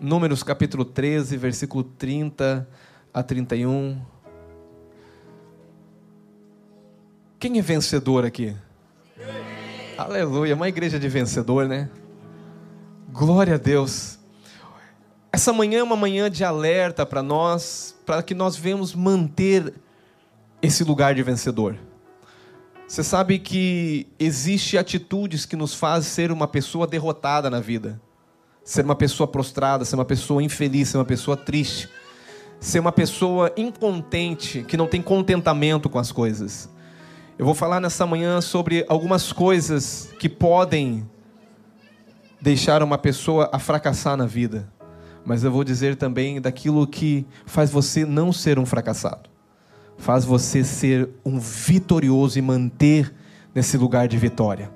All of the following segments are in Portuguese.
Números capítulo 13, versículo 30 a 31. Quem é vencedor aqui? Aleluia, uma igreja de vencedor, né? Glória a Deus. Essa manhã é uma manhã de alerta para nós, para que nós venhamos manter esse lugar de vencedor. Você sabe que existe atitudes que nos fazem ser uma pessoa derrotada na vida ser uma pessoa prostrada, ser uma pessoa infeliz, ser uma pessoa triste, ser uma pessoa incontente, que não tem contentamento com as coisas. Eu vou falar nessa manhã sobre algumas coisas que podem deixar uma pessoa a fracassar na vida, mas eu vou dizer também daquilo que faz você não ser um fracassado, faz você ser um vitorioso e manter nesse lugar de vitória.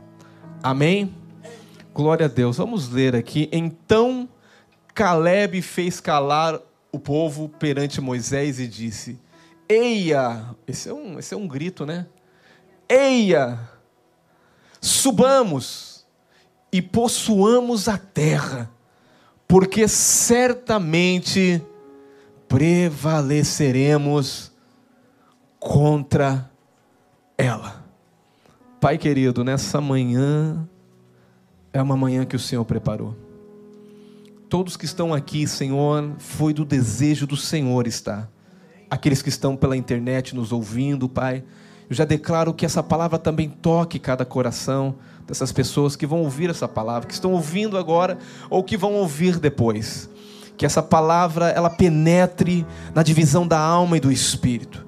Amém? Glória a Deus. Vamos ler aqui. Então Caleb fez calar o povo perante Moisés e disse: Eia! Esse é um, esse é um grito, né? Eia! Subamos e possuamos a terra, porque certamente prevaleceremos contra ela. Pai querido, nessa manhã é uma manhã que o Senhor preparou. Todos que estão aqui, Senhor, foi do desejo do Senhor estar. Aqueles que estão pela internet nos ouvindo, Pai, eu já declaro que essa palavra também toque cada coração dessas pessoas que vão ouvir essa palavra, que estão ouvindo agora ou que vão ouvir depois. Que essa palavra ela penetre na divisão da alma e do espírito.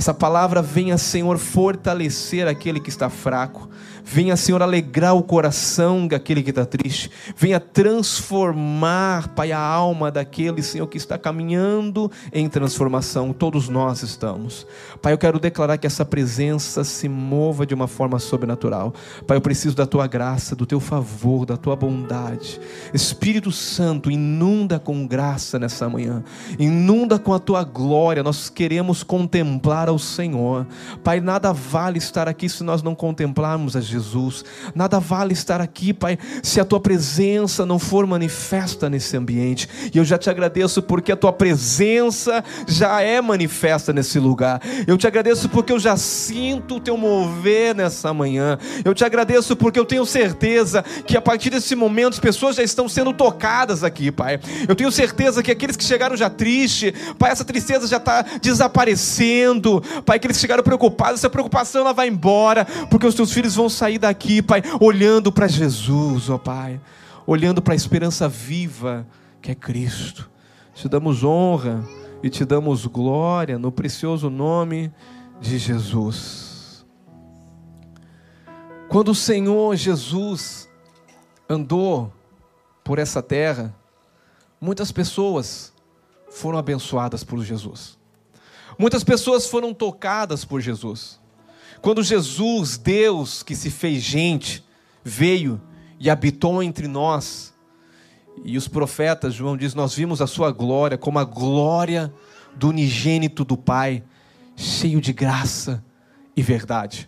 Essa palavra venha, Senhor, fortalecer aquele que está fraco, Venha, Senhor, alegrar o coração daquele que está triste. Venha transformar, Pai, a alma daquele, Senhor, que está caminhando em transformação. Todos nós estamos. Pai, eu quero declarar que essa presença se mova de uma forma sobrenatural. Pai, eu preciso da tua graça, do teu favor, da tua bondade. Espírito Santo, inunda com graça nessa manhã. Inunda com a tua glória. Nós queremos contemplar ao Senhor. Pai, nada vale estar aqui se nós não contemplarmos a Jesus. Nada vale estar aqui, Pai, se a tua presença não for manifesta nesse ambiente. E eu já te agradeço porque a tua presença já é manifesta nesse lugar. Eu te agradeço porque eu já sinto o teu mover nessa manhã. Eu te agradeço porque eu tenho certeza que a partir desse momento as pessoas já estão sendo tocadas aqui, Pai. Eu tenho certeza que aqueles que chegaram já tristes, Pai, essa tristeza já está desaparecendo. Pai, que eles chegaram preocupados, essa preocupação ela vai embora, porque os teus filhos vão sair daqui, Pai, olhando para Jesus, ó Pai, olhando para a esperança viva que é Cristo. Te damos honra e te damos glória no precioso nome de Jesus. Quando o Senhor Jesus andou por essa terra, muitas pessoas foram abençoadas por Jesus. Muitas pessoas foram tocadas por Jesus. Quando Jesus, Deus que se fez gente, veio e habitou entre nós, e os profetas, João diz: Nós vimos a sua glória como a glória do unigênito do Pai, cheio de graça e verdade.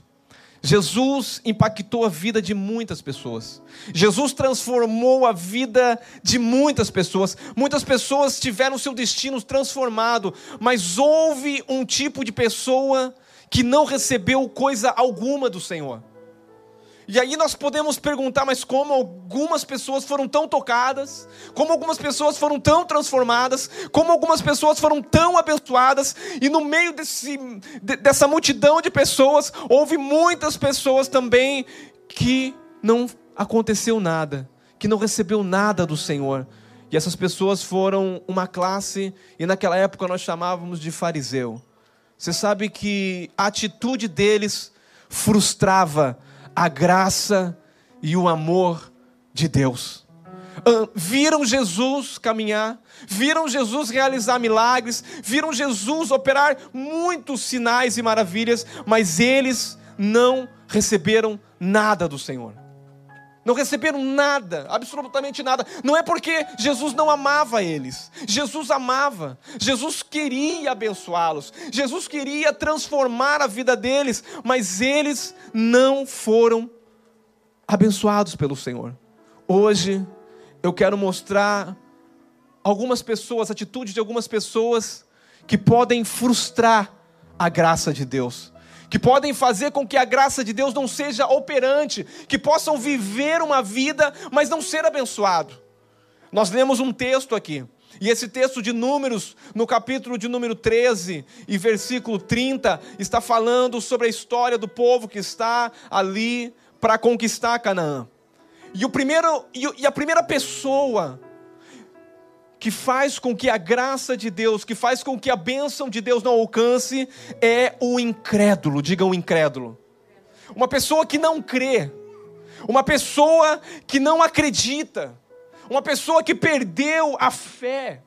Jesus impactou a vida de muitas pessoas. Jesus transformou a vida de muitas pessoas. Muitas pessoas tiveram seu destino transformado, mas houve um tipo de pessoa que não recebeu coisa alguma do Senhor. E aí nós podemos perguntar, mas como algumas pessoas foram tão tocadas, como algumas pessoas foram tão transformadas, como algumas pessoas foram tão abençoadas, e no meio desse, dessa multidão de pessoas, houve muitas pessoas também que não aconteceu nada, que não recebeu nada do Senhor. E essas pessoas foram uma classe, e naquela época nós chamávamos de fariseu. Você sabe que a atitude deles frustrava a graça e o amor de Deus. Viram Jesus caminhar, viram Jesus realizar milagres, viram Jesus operar muitos sinais e maravilhas, mas eles não receberam nada do Senhor não receberam nada, absolutamente nada. Não é porque Jesus não amava eles. Jesus amava. Jesus queria abençoá-los. Jesus queria transformar a vida deles, mas eles não foram abençoados pelo Senhor. Hoje eu quero mostrar algumas pessoas, atitudes de algumas pessoas que podem frustrar a graça de Deus, que podem fazer com que a graça de Deus não seja operante, que possam viver uma vida, mas não ser abençoado. Nós lemos um texto aqui, e esse texto de Números, no capítulo de número 13 e versículo 30, está falando sobre a história do povo que está ali para conquistar Canaã. E, o primeiro, e a primeira pessoa que faz com que a graça de Deus, que faz com que a bênção de Deus não alcance, é o incrédulo. Diga o incrédulo. Uma pessoa que não crê, uma pessoa que não acredita, uma pessoa que perdeu a fé.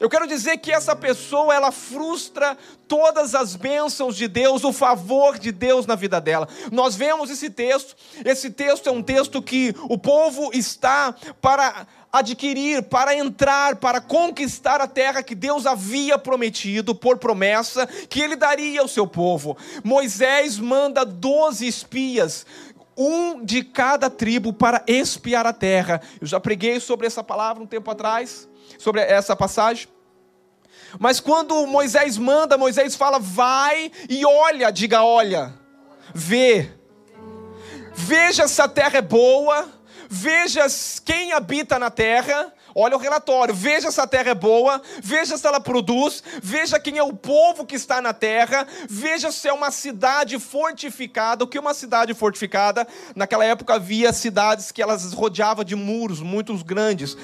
Eu quero dizer que essa pessoa, ela frustra todas as bênçãos de Deus, o favor de Deus na vida dela. Nós vemos esse texto, esse texto é um texto que o povo está para adquirir, para entrar, para conquistar a terra que Deus havia prometido por promessa que ele daria ao seu povo. Moisés manda doze espias um de cada tribo para espiar a terra. Eu já preguei sobre essa palavra um tempo atrás, sobre essa passagem. Mas quando Moisés manda, Moisés fala: vai e olha, diga olha, vê. Veja se a terra é boa, veja quem habita na terra, Olha o relatório, veja se a terra é boa, veja se ela produz, veja quem é o povo que está na terra, veja se é uma cidade fortificada. O que é uma cidade fortificada? Naquela época havia cidades que elas rodeavam de muros muito grandes.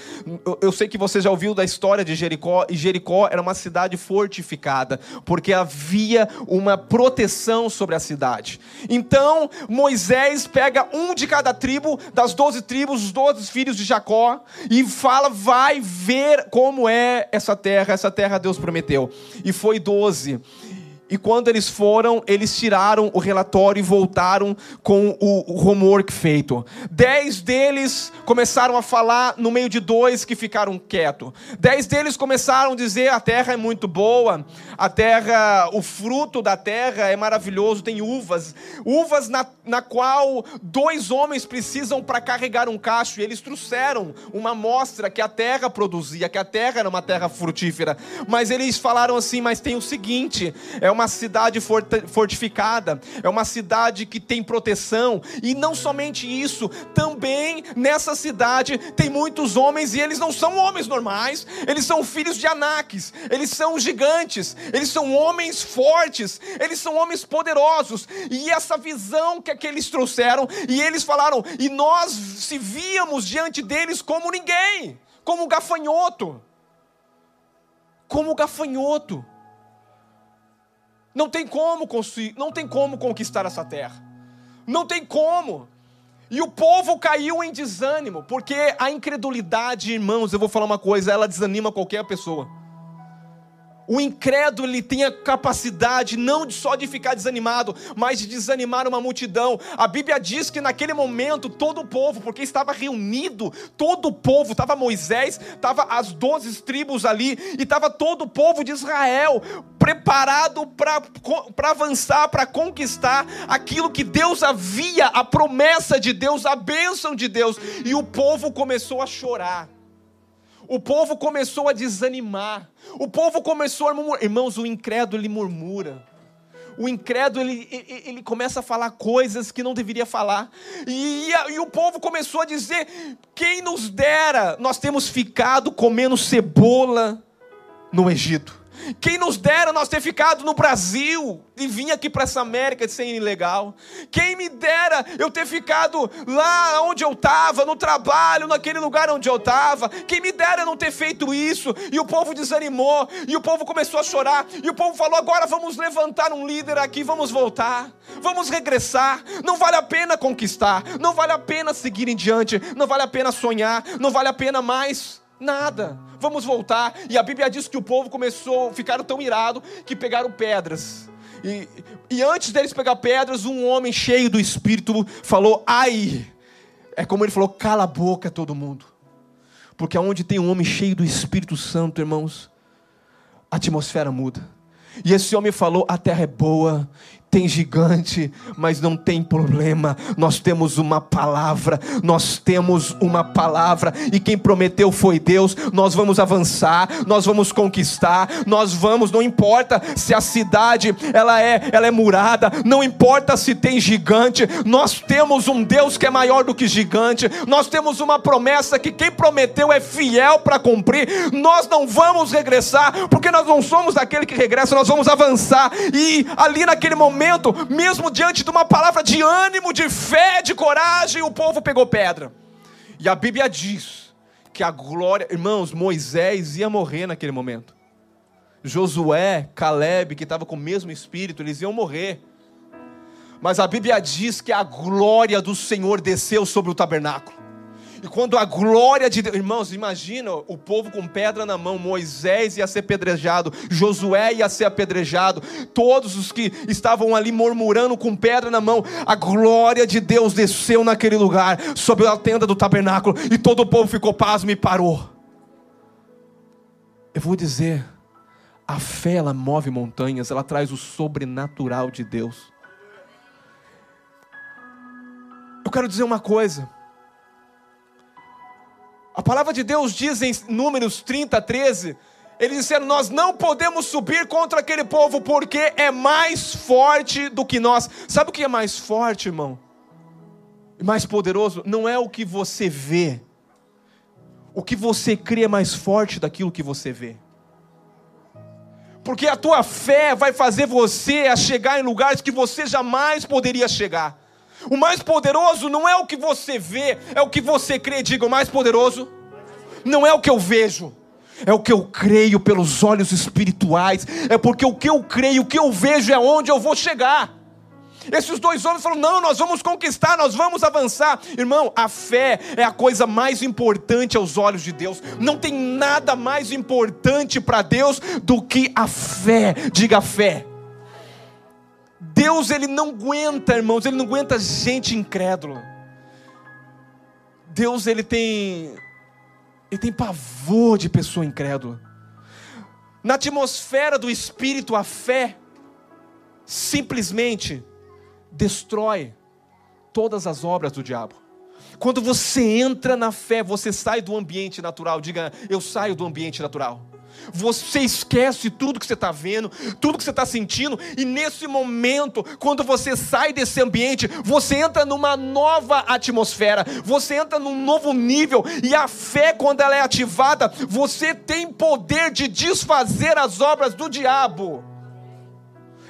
Eu, sei que você já ouviu da história de Jericó, e Jericó era uma cidade fortificada, porque havia uma proteção sobre a cidade. Então Moisés pega um de cada tribo, das doze tribos, os doze filhos de Jacó, e fala vai ver como é essa terra, essa terra Deus prometeu. E foi doze. E quando eles foram, eles tiraram o relatório e voltaram com o, homework feito. Dez deles começaram a falar no meio de dois que ficaram quietos. Dez deles começaram a dizer: a terra é muito boa, a terra, o fruto da terra é maravilhoso, tem uvas. Uvas na, na qual dois homens precisam para carregar um cacho. E eles trouxeram uma amostra que a terra produzia, que a terra era uma terra frutífera. Mas eles falaram assim: mas tem o seguinte, é uma uma cidade fortificada, é uma cidade que tem proteção, e não somente isso, também nessa cidade tem muitos homens, e eles não são homens normais, eles são filhos de Anaques, eles são gigantes, eles são homens fortes, eles são homens poderosos, e essa visão que aqueles trouxeram, e eles falaram, e nós se víamos diante deles como ninguém, como gafanhoto, como gafanhoto. Não tem como construir, não tem como conquistar essa terra. Não tem como. E o povo caiu em desânimo, porque a incredulidade, irmãos, eu vou falar uma coisa, ela desanima qualquer pessoa. O incrédulo ele tem a capacidade não só de ficar desanimado, mas de desanimar uma multidão. A Bíblia diz que naquele momento todo o povo, porque estava reunido, todo o povo, estava Moisés, estava as doze tribos ali, e estava todo o povo de Israel preparado para avançar, para conquistar aquilo que Deus havia, a promessa de Deus, a bênção de Deus, e o povo começou a chorar. O povo começou a desanimar. O povo começou a murmurar. Irmãos, o incrédulo ele murmura. O incrédulo ele, ele, ele começa a falar coisas que não deveria falar. E, e, e o povo começou a dizer: quem nos dera, nós temos ficado comendo cebola no Egito. Quem nos dera nós ter ficado no Brasil e vir aqui para essa América de ser ilegal. Quem me dera eu ter ficado lá onde eu estava, no trabalho, naquele lugar onde eu estava. Quem me dera não ter feito isso. E o povo desanimou, e o povo começou a chorar, e o povo falou: agora vamos levantar um líder aqui, vamos voltar, vamos regressar. Não vale a pena conquistar, não vale a pena seguir em diante, não vale a pena sonhar, não vale a pena mais Nada. Vamos voltar. E a Bíblia diz que o povo começou, ficaram tão irado que pegaram pedras. E, e antes deles pegar pedras, um homem cheio do Espírito falou: Ai! É como ele falou: cala a boca todo mundo. Porque aonde tem um homem cheio do Espírito Santo, irmãos, a atmosfera muda. E esse homem falou: a terra é boa, tem gigante, mas não tem problema. Nós temos uma palavra, nós temos uma palavra, e quem prometeu foi Deus. Nós vamos avançar, nós vamos conquistar, nós vamos, não importa se a cidade ela é, ela é murada, não importa se tem gigante, nós temos um Deus que é maior do que gigante. Nós temos uma promessa que quem prometeu é fiel para cumprir. Nós não vamos regressar, porque nós não somos aquele que regressa, nós vamos avançar. E ali naquele momento momento, mesmo diante de uma palavra de ânimo, de fé, de coragem, o povo pegou pedra. E a Bíblia diz que a glória, irmãos, Moisés ia morrer naquele momento. Josué, Caleb, que estava com o mesmo espírito, eles iam morrer. Mas a Bíblia diz que a glória do Senhor desceu sobre o tabernáculo. E quando a glória de Deus, irmãos, imagina o povo com pedra na mão, Moisés ia ser apedrejado, Josué ia ser apedrejado, todos os que estavam ali murmurando com pedra na mão, a glória de Deus desceu naquele lugar, sobre a tenda do tabernáculo, e todo o povo ficou pasmo e parou. Eu vou dizer, a fé ela move montanhas, ela traz o sobrenatural de Deus. Eu quero dizer uma coisa. A palavra de Deus diz em Números 30, 13: eles disseram: Nós não podemos subir contra aquele povo porque é mais forte do que nós. Sabe o que é mais forte, irmão? Mais poderoso? Não é o que você vê. O que você crê é mais forte daquilo que você vê. Porque a tua fé vai fazer você a chegar em lugares que você jamais poderia chegar. O mais poderoso não é o que você vê, é o que você crê. Diga, o mais poderoso não é o que eu vejo, é o que eu creio pelos olhos espirituais. É porque o que eu creio, o que eu vejo é onde eu vou chegar. Esses dois homens falaram: não, nós vamos conquistar, nós vamos avançar. Irmão, a fé é a coisa mais importante aos olhos de Deus. Não tem nada mais importante para Deus do que a fé. Diga a fé. Deus ele não aguenta, irmãos, ele não aguenta gente incrédula. Deus ele tem ele tem pavor de pessoa incrédula. Na atmosfera do espírito, a fé simplesmente destrói todas as obras do diabo. Quando você entra na fé, você sai do ambiente natural. Diga, eu saio do ambiente natural. Você esquece tudo que você está vendo, tudo que você está sentindo, e nesse momento, quando você sai desse ambiente, você entra numa nova atmosfera, você entra num novo nível, e a fé, quando ela é ativada, você tem poder de desfazer as obras do diabo.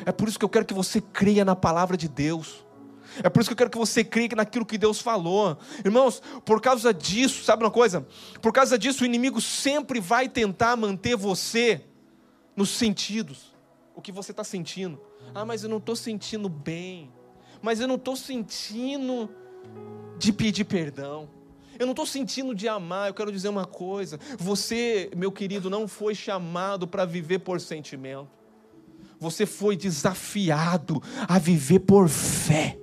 É por isso que eu quero que você creia na palavra de Deus. É por isso que eu quero que você creia naquilo que Deus falou. Irmãos, por causa disso, sabe uma coisa? Por causa disso, o inimigo sempre vai tentar manter você nos sentidos. O que você está sentindo. Ah, mas eu não estou sentindo bem. Mas eu não estou sentindo de pedir perdão. Eu não estou sentindo de amar. Eu quero dizer uma coisa. Você, meu querido, não foi chamado para viver por sentimento. Você foi desafiado a viver por fé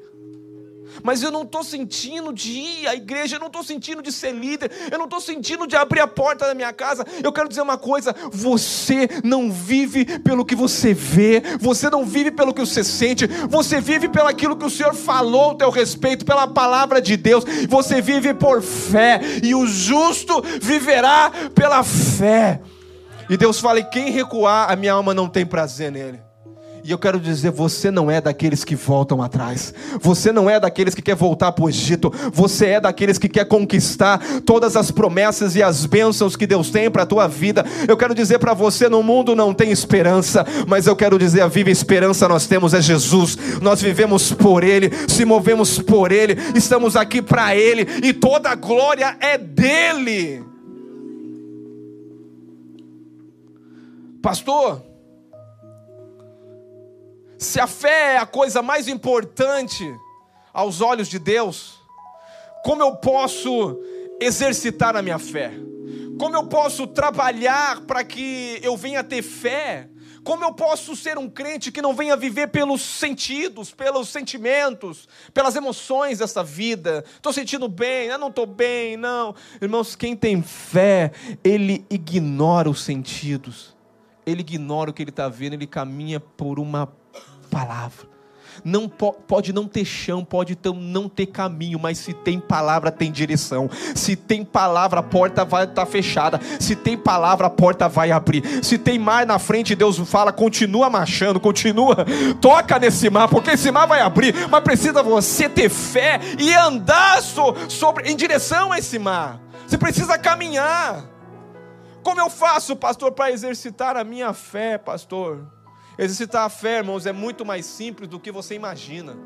mas eu não estou sentindo de ir à igreja, eu não estou sentindo de ser líder, eu não estou sentindo de abrir a porta da minha casa. Eu quero dizer uma coisa: você não vive pelo que você vê, você não vive pelo que você sente, você vive pelo aquilo que o Senhor falou ao teu respeito, pela palavra de Deus, você vive por fé, e o justo viverá pela fé. E Deus fala: e quem recuar, a minha alma não tem prazer nele. E eu quero dizer, você não é daqueles que voltam atrás. Você não é daqueles que quer voltar para o Egito. Você é daqueles que quer conquistar todas as promessas e as bênçãos que Deus tem para a tua vida. Eu quero dizer para você, no mundo não tem esperança, mas eu quero dizer, a viva esperança nós temos é Jesus. Nós vivemos por ele, se movemos por ele, estamos aqui para ele e toda a glória é dele. Pastor, se a fé é a coisa mais importante aos olhos de Deus, como eu posso exercitar a minha fé? Como eu posso trabalhar para que eu venha ter fé? Como eu posso ser um crente que não venha viver pelos sentidos, pelos sentimentos, pelas emoções dessa vida? Estou sentindo bem, eu não estou bem, não. Irmãos, quem tem fé, ele ignora os sentidos, ele ignora o que ele está vendo, ele caminha por uma palavra. Não po pode não ter chão, pode não ter caminho, mas se tem palavra, tem direção. Se tem palavra, a porta vai estar tá fechada. Se tem palavra, a porta vai abrir. Se tem mar na frente, Deus fala: continua marchando, continua, toca nesse mar, porque esse mar vai abrir. Mas precisa você ter fé e andar so sobre, em direção a esse mar. Você precisa caminhar. Como eu faço, pastor, para exercitar a minha fé, pastor? Exercitar a fé, irmãos, é muito mais simples do que você imagina.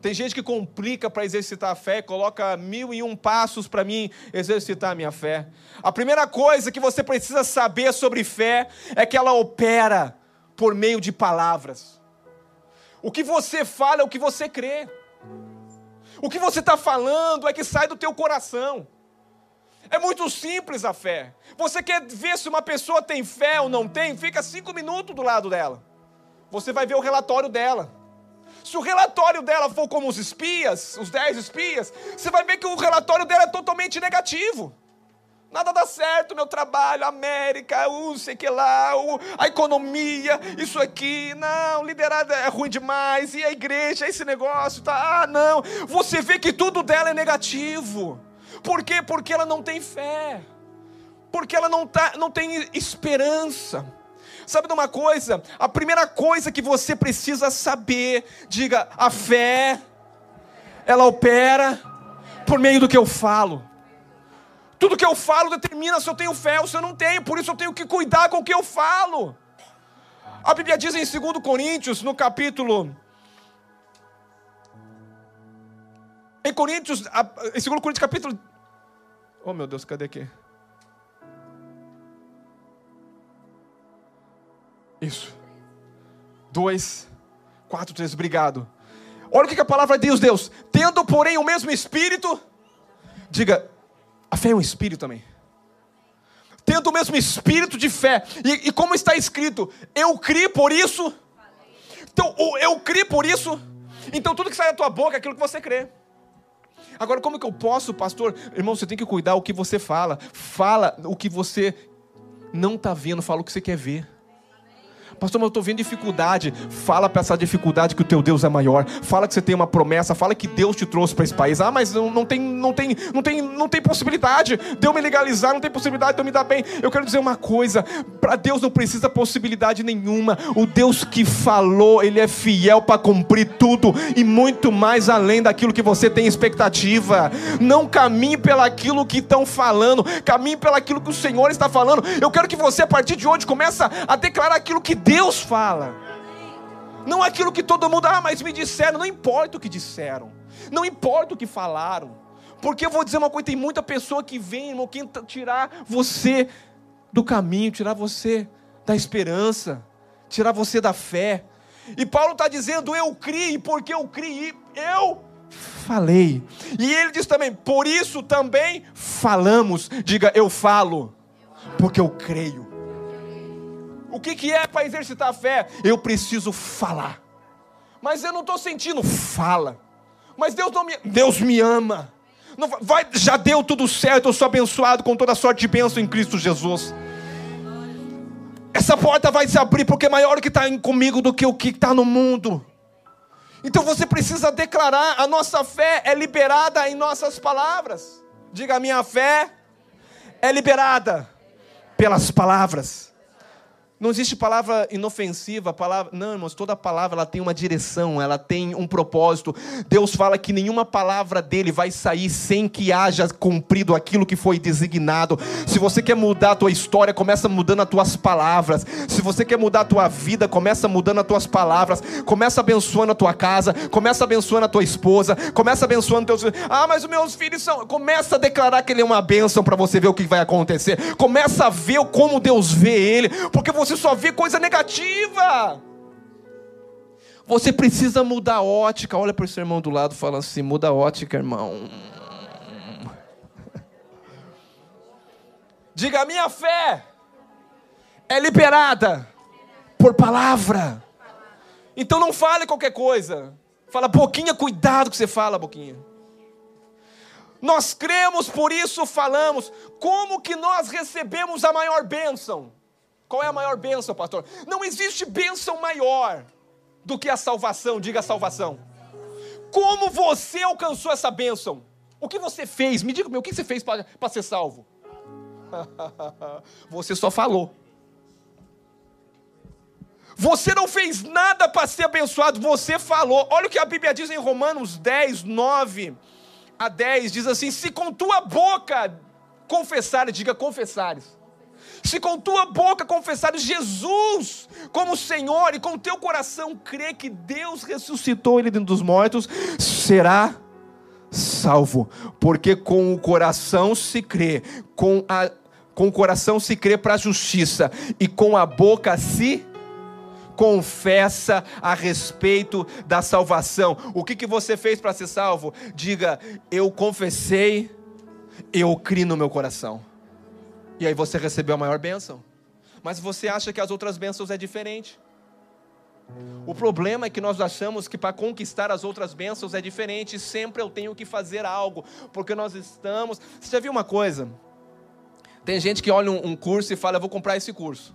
Tem gente que complica para exercitar a fé, coloca mil e um passos para mim exercitar a minha fé. A primeira coisa que você precisa saber sobre fé é que ela opera por meio de palavras. O que você fala é o que você crê. O que você está falando é que sai do teu coração. É muito simples a fé. Você quer ver se uma pessoa tem fé ou não tem? Fica cinco minutos do lado dela você vai ver o relatório dela. Se o relatório dela for como os espias, os dez espias, você vai ver que o relatório dela é totalmente negativo. Nada dá certo, meu trabalho, América, o sei que lá, a economia, isso aqui, não, liderada é ruim demais, e a igreja, esse negócio, tá, ah, não. Você vê que tudo dela é negativo. Por quê? Porque ela não tem fé. Porque ela não, tá, não tem esperança. Sabe de uma coisa? A primeira coisa que você precisa saber, diga, a fé, ela opera por meio do que eu falo. Tudo que eu falo determina se eu tenho fé ou se eu não tenho, por isso eu tenho que cuidar com o que eu falo. A Bíblia diz em 2 Coríntios, no capítulo. Em Coríntios, em 2 Coríntios, capítulo. Oh meu Deus, cadê aqui? Isso. Dois, quatro, três, obrigado. Olha o que a palavra diz, Deus. Tendo, porém, o mesmo espírito. Diga, a fé é um espírito também. Tendo o mesmo espírito de fé. E, e como está escrito, eu criei por isso. Então, eu criei por isso. Então, tudo que sai da tua boca é aquilo que você crê. Agora, como que eu posso, pastor? Irmão, você tem que cuidar o que você fala. Fala o que você não está vendo, fala o que você quer ver. Pastor, mas eu estou vendo dificuldade. Fala para essa dificuldade que o teu Deus é maior. Fala que você tem uma promessa. Fala que Deus te trouxe para esse país. Ah, mas não, não, tem, não, tem, não, tem, não tem possibilidade de eu me legalizar. Não tem possibilidade de eu me dar bem. Eu quero dizer uma coisa: para Deus não precisa possibilidade nenhuma. O Deus que falou, Ele é fiel para cumprir tudo e muito mais além daquilo que você tem expectativa. Não caminhe pelaquilo que estão falando. Caminhe pelaquilo que o Senhor está falando. Eu quero que você, a partir de hoje, comece a declarar aquilo que Deus fala. Não aquilo que todo mundo, ah, mas me disseram. Não importa o que disseram. Não importa o que falaram. Porque eu vou dizer uma coisa: tem muita pessoa que vem, irmão, que tirar você do caminho, tirar você da esperança, tirar você da fé. E Paulo está dizendo: eu criei, porque eu criei, eu falei. E ele diz também: por isso também falamos. Diga, eu falo, porque eu creio. O que, que é para exercitar a fé? Eu preciso falar. Mas eu não estou sentindo. Fala. Mas Deus não me, Deus me ama. Não, vai, já deu tudo certo. Eu sou abençoado com toda sorte de bênção em Cristo Jesus. Essa porta vai se abrir porque é maior o que está comigo do que o que está no mundo. Então você precisa declarar: a nossa fé é liberada em nossas palavras. Diga: a minha fé é liberada pelas palavras. Não existe palavra inofensiva, palavra. Não, irmãos, toda palavra ela tem uma direção, ela tem um propósito. Deus fala que nenhuma palavra dele vai sair sem que haja cumprido aquilo que foi designado. Se você quer mudar a tua história, começa mudando as tuas palavras. Se você quer mudar a tua vida, começa mudando as tuas palavras. Começa abençoando a tua casa, começa abençoando a tua esposa, começa abençoando teus filhos. Ah, mas os meus filhos são. Começa a declarar que ele é uma bênção para você ver o que vai acontecer. Começa a ver como Deus vê ele, porque você você só vê coisa negativa. Você precisa mudar a ótica. Olha para o seu irmão do lado falando assim: muda a ótica, irmão. Diga: a minha fé é liberada por palavra. Então não fale qualquer coisa. Fala, Boquinha, cuidado que você fala, Boquinha. Nós cremos, por isso falamos. Como que nós recebemos a maior bênção? Qual é a maior bênção, pastor? Não existe bênção maior do que a salvação, diga a salvação. Como você alcançou essa bênção? O que você fez? Me diga, o que você fez para ser salvo? você só falou. Você não fez nada para ser abençoado, você falou. Olha o que a Bíblia diz em Romanos 10, 9 a 10: diz assim: Se com tua boca confessares, diga confessares. Se com tua boca confessares Jesus como Senhor e com teu coração crer que Deus ressuscitou ele dos mortos, será salvo. Porque com o coração se crê, com, a, com o coração se crê para a justiça e com a boca se confessa a respeito da salvação. O que, que você fez para ser salvo? Diga, eu confessei, eu criei no meu coração. E aí você recebeu a maior bênção. Mas você acha que as outras bênçãos é diferente. O problema é que nós achamos que para conquistar as outras bênçãos é diferente, sempre eu tenho que fazer algo, porque nós estamos. Você já viu uma coisa? Tem gente que olha um curso e fala, eu vou comprar esse curso.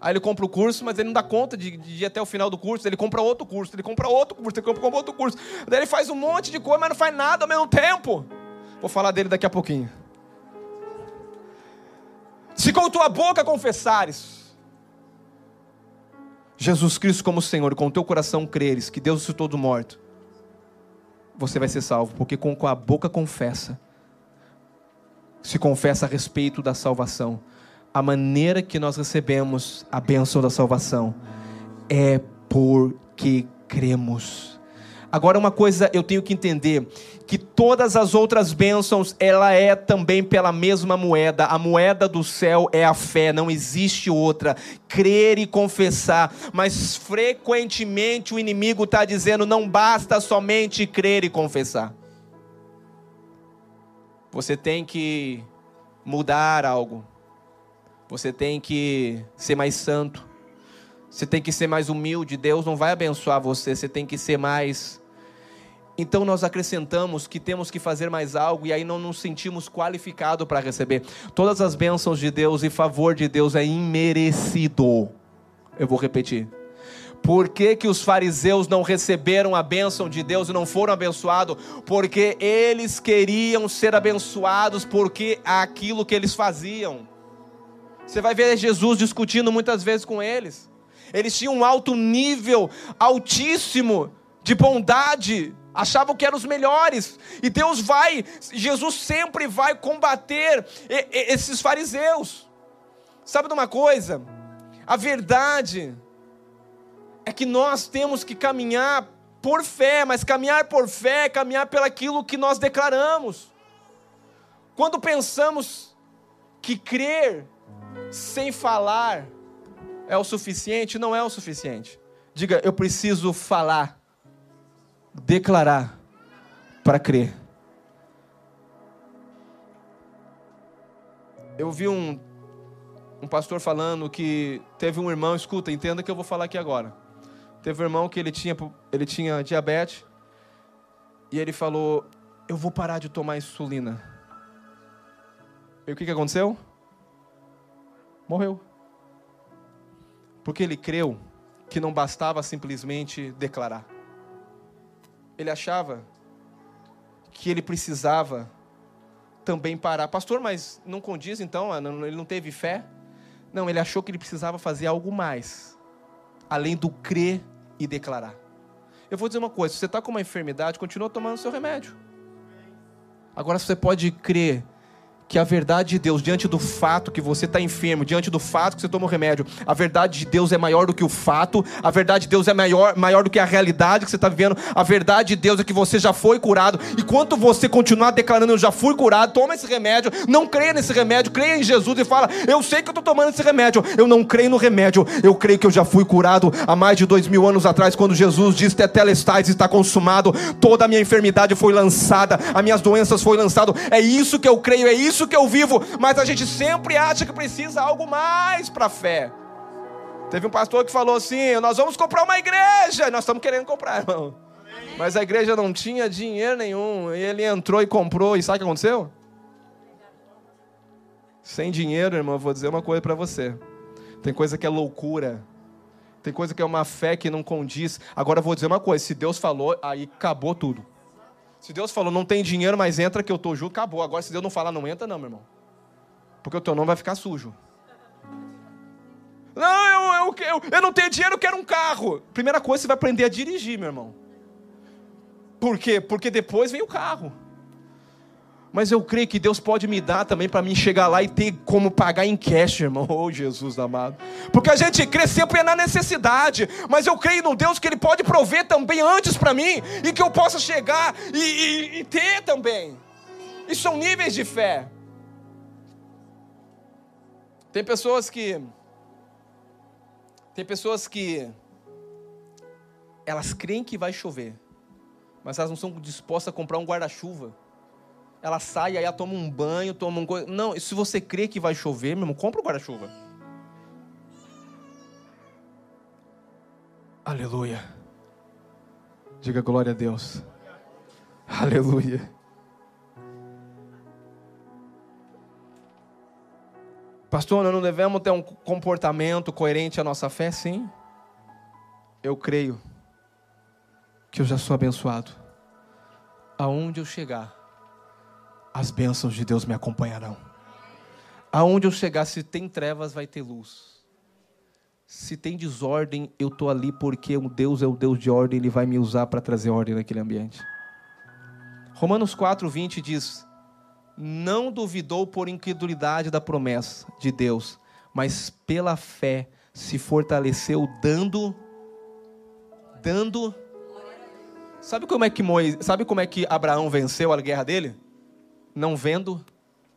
Aí ele compra o curso, mas ele não dá conta de, de ir até o final do curso. Ele compra outro curso, ele compra outro curso, ele compra outro curso. Daí ele faz um monte de coisa, mas não faz nada ao mesmo tempo. Vou falar dele daqui a pouquinho. Se com tua boca confessares Jesus Cristo como Senhor com o teu coração creres que Deus ressuscitou do morto, você vai ser salvo, porque com a boca confessa, se confessa a respeito da salvação a maneira que nós recebemos a bênção da salvação é porque cremos. Agora uma coisa eu tenho que entender, que todas as outras bênçãos, ela é também pela mesma moeda. A moeda do céu é a fé, não existe outra. Crer e confessar, mas frequentemente o inimigo está dizendo: não basta somente crer e confessar. Você tem que mudar algo. Você tem que ser mais santo. Você tem que ser mais humilde. Deus não vai abençoar você. Você tem que ser mais. Então nós acrescentamos que temos que fazer mais algo e aí não nos sentimos qualificados para receber. Todas as bênçãos de Deus e favor de Deus é imerecido. Eu vou repetir. Por que, que os fariseus não receberam a bênção de Deus e não foram abençoados? Porque eles queriam ser abençoados porque aquilo que eles faziam. Você vai ver Jesus discutindo muitas vezes com eles. Eles tinham um alto nível, altíssimo de bondade, achavam que eram os melhores. E Deus vai, Jesus sempre vai combater esses fariseus. Sabe de uma coisa? A verdade é que nós temos que caminhar por fé, mas caminhar por fé é caminhar pelaquilo que nós declaramos. Quando pensamos que crer sem falar é o suficiente? Não é o suficiente. Diga, eu preciso falar, declarar, para crer. Eu vi um, um pastor falando que teve um irmão, escuta, entenda que eu vou falar aqui agora. Teve um irmão que ele tinha, ele tinha diabetes e ele falou: Eu vou parar de tomar insulina. E o que, que aconteceu? morreu. Porque ele creu que não bastava simplesmente declarar. Ele achava que ele precisava também parar. Pastor, mas não condiz então? Ele não teve fé? Não, ele achou que ele precisava fazer algo mais, além do crer e declarar. Eu vou dizer uma coisa: se você está com uma enfermidade, continua tomando seu remédio. Agora você pode crer que a verdade de Deus, diante do fato que você está enfermo, diante do fato que você toma o remédio, a verdade de Deus é maior do que o fato, a verdade de Deus é maior, maior do que a realidade que você está vivendo, a verdade de Deus é que você já foi curado, e quanto você continuar declarando, eu já fui curado, toma esse remédio, não creia nesse remédio, creia em Jesus e fala, eu sei que eu estou tomando esse remédio, eu não creio no remédio, eu creio que eu já fui curado há mais de dois mil anos atrás, quando Jesus disse, Tetelestais está consumado, toda a minha enfermidade foi lançada, as minhas doenças foram lançadas, é isso que eu creio, é isso isso que eu vivo, mas a gente sempre acha que precisa algo mais para a fé. Teve um pastor que falou assim: Nós vamos comprar uma igreja. Nós estamos querendo comprar, irmão. Mas a igreja não tinha dinheiro nenhum. E ele entrou e comprou. E sabe o que aconteceu? Sem dinheiro, irmão, vou dizer uma coisa para você. Tem coisa que é loucura. Tem coisa que é uma fé que não condiz. Agora eu vou dizer uma coisa: se Deus falou, aí acabou tudo. Se Deus falou, não tem dinheiro, mas entra que eu estou junto, acabou. Agora, se Deus não falar, não entra, não, meu irmão. Porque o teu nome vai ficar sujo. Não, eu, eu, eu, eu não tenho dinheiro, eu quero um carro. Primeira coisa, você vai aprender a dirigir, meu irmão. Por quê? Porque depois vem o carro. Mas eu creio que Deus pode me dar também para mim chegar lá e ter como pagar em cash, irmão. Oh, Jesus amado. Porque a gente crê sempre na necessidade. Mas eu creio no Deus que Ele pode prover também antes para mim. E que eu possa chegar e, e, e ter também. Isso são níveis de fé. Tem pessoas que. Tem pessoas que. Elas creem que vai chover. Mas elas não são dispostas a comprar um guarda-chuva ela sai, aí ela toma um banho, toma um. Não, se você crê que vai chover, meu irmão, compra o guarda-chuva. Aleluia. Diga glória a Deus. Aleluia. Pastor, nós não devemos ter um comportamento coerente à nossa fé? Sim. Eu creio que eu já sou abençoado. Aonde eu chegar, as bênçãos de Deus me acompanharão. Aonde eu chegar, se tem trevas, vai ter luz. Se tem desordem, eu estou ali porque o Deus é o Deus de ordem, Ele vai me usar para trazer ordem naquele ambiente. Romanos 4, 20 diz: Não duvidou por incredulidade da promessa de Deus, mas pela fé se fortaleceu, dando. Dando. Sabe como é que Moisés, sabe como é que Abraão venceu a guerra dele? Não vendo,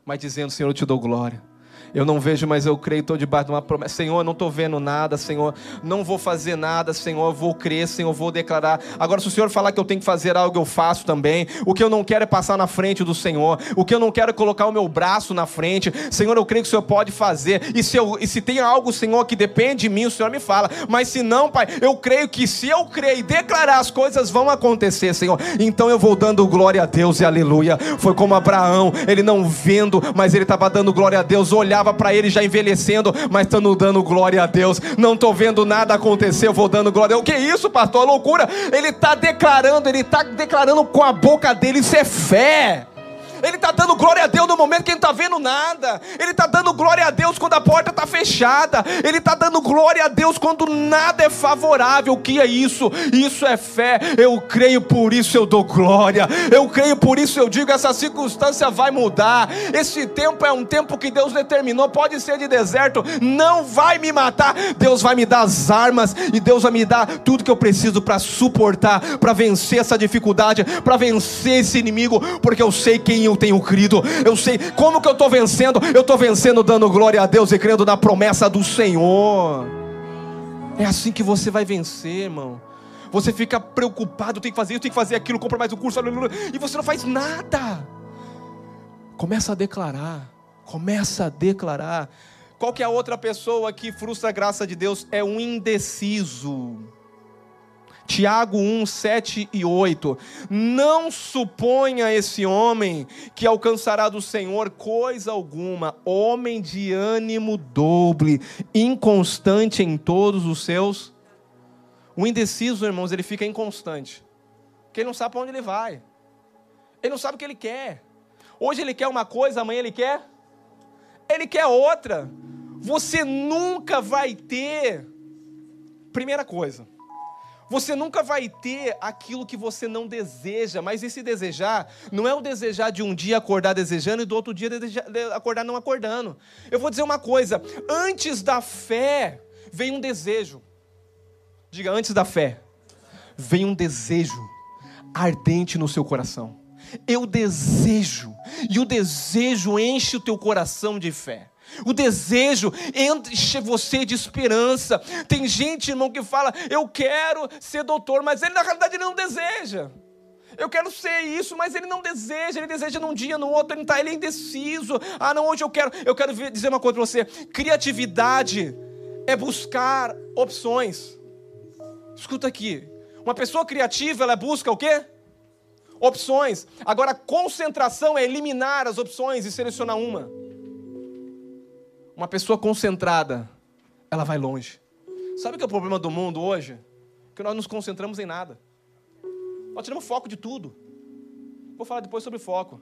mas dizendo: Senhor, eu te dou glória. Eu não vejo, mas eu creio, estou debaixo de uma promessa. Senhor, não estou vendo nada, Senhor. Não vou fazer nada, Senhor. Vou crer, Senhor. Vou declarar. Agora, se o Senhor falar que eu tenho que fazer algo, eu faço também. O que eu não quero é passar na frente do Senhor. O que eu não quero é colocar o meu braço na frente. Senhor, eu creio que o Senhor pode fazer. E se, eu, e se tem algo, Senhor, que depende de mim, o Senhor me fala. Mas se não, Pai, eu creio que se eu crer e declarar, as coisas vão acontecer, Senhor. Então eu vou dando glória a Deus e aleluia. Foi como Abraão, ele não vendo, mas ele estava dando glória a Deus. Olhar olhava para ele já envelhecendo, mas estando dando glória a Deus. Não estou vendo nada acontecer, eu vou dando glória. O que é isso, pastor? A loucura. Ele está declarando, ele está declarando com a boca dele, isso é fé. Ele está dando glória a Deus no momento que ele não está vendo nada. Ele está dando glória a Deus quando a porta está fechada. Ele está dando glória a Deus quando nada é favorável. O que é isso? Isso é fé. Eu creio, por isso eu dou glória. Eu creio, por isso eu digo: essa circunstância vai mudar. Esse tempo é um tempo que Deus determinou. Pode ser de deserto, não vai me matar. Deus vai me dar as armas e Deus vai me dar tudo que eu preciso para suportar, para vencer essa dificuldade, para vencer esse inimigo, porque eu sei quem eu tenho crido. Eu sei como que eu estou vencendo. Eu estou vencendo dando glória a Deus e crendo na promessa do Senhor. É assim que você vai vencer, irmão. Você fica preocupado, tem que fazer isso, tem que fazer aquilo, compra mais um curso, e você não faz nada. Começa a declarar. Começa a declarar. Qual que é a outra pessoa que frustra a graça de Deus? É um indeciso. Tiago 1, 7 e 8. Não suponha esse homem que alcançará do Senhor coisa alguma, homem de ânimo dobre, inconstante em todos os seus. O indeciso, irmãos, ele fica inconstante, porque ele não sabe para onde ele vai, ele não sabe o que ele quer. Hoje ele quer uma coisa, amanhã ele quer, ele quer outra. Você nunca vai ter. Primeira coisa, você nunca vai ter aquilo que você não deseja, mas esse desejar não é o desejar de um dia acordar desejando e do outro dia acordar não acordando. Eu vou dizer uma coisa: antes da fé vem um desejo. Diga, antes da fé vem um desejo ardente no seu coração. Eu desejo, e o desejo enche o teu coração de fé. O desejo enche você de esperança. Tem gente, irmão, que fala: Eu quero ser doutor, mas ele na realidade ele não deseja. Eu quero ser isso, mas ele não deseja. Ele deseja num dia, no outro, ele está ele é indeciso. Ah, não, hoje eu quero. Eu quero dizer uma coisa para você: criatividade é buscar opções. Escuta aqui. Uma pessoa criativa, ela busca o quê? Opções. Agora, concentração é eliminar as opções e selecionar uma. Uma pessoa concentrada, ela vai longe. Sabe que é o problema do mundo hoje? Que nós nos concentramos em nada. Nós tiramos foco de tudo. Vou falar depois sobre foco.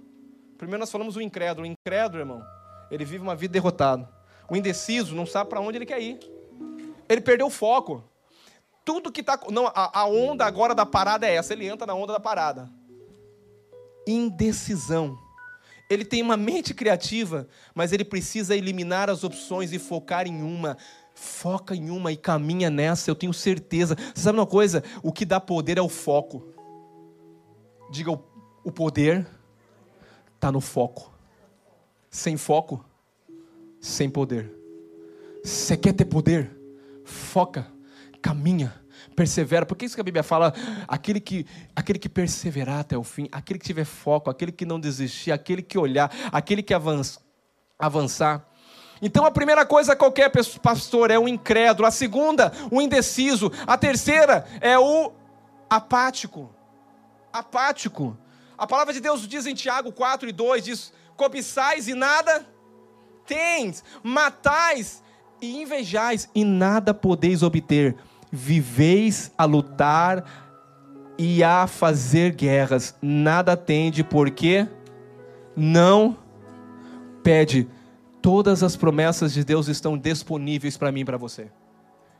Primeiro nós falamos o incrédulo. O incrédulo, irmão, ele vive uma vida derrotada. O indeciso não sabe para onde ele quer ir. Ele perdeu o foco. Tudo que está. Não, a, a onda agora da parada é essa. Ele entra na onda da parada. Indecisão. Ele tem uma mente criativa, mas ele precisa eliminar as opções e focar em uma. Foca em uma e caminha nessa, eu tenho certeza. Você sabe uma coisa? O que dá poder é o foco. Diga, o, poder está no foco. Sem foco, sem poder. Você quer ter poder? Foca, caminha, persevera. Porque isso que a Bíblia fala, aquele que, aquele que perseverar até o fim, aquele que tiver foco, aquele que não desistir, aquele que olhar, aquele que avança, avançar. Então a primeira coisa qualquer pastor é o incrédulo, a segunda, o indeciso, a terceira é o apático apático. A palavra de Deus diz em Tiago 4 e 2: diz: cobiçais e nada tens, matais e invejais e nada podeis obter, viveis a lutar e a fazer guerras, nada tende, porque não pede. Todas as promessas de Deus estão disponíveis para mim e para você.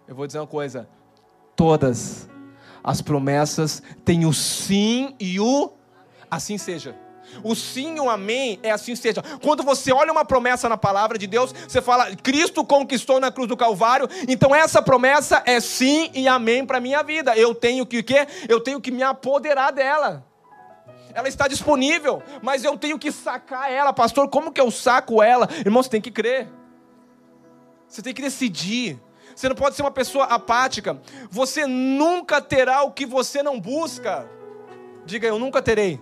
Eu vou dizer uma coisa: todas as promessas têm o sim e o assim seja. O sim e o amém é assim seja. Quando você olha uma promessa na palavra de Deus, você fala, Cristo conquistou na cruz do Calvário, então essa promessa é sim e amém para minha vida. Eu tenho que o quê? Eu tenho que me apoderar dela. Ela está disponível, mas eu tenho que sacar ela, pastor. Como que eu saco ela? Irmão, você tem que crer. Você tem que decidir. Você não pode ser uma pessoa apática. Você nunca terá o que você não busca. Diga, eu nunca terei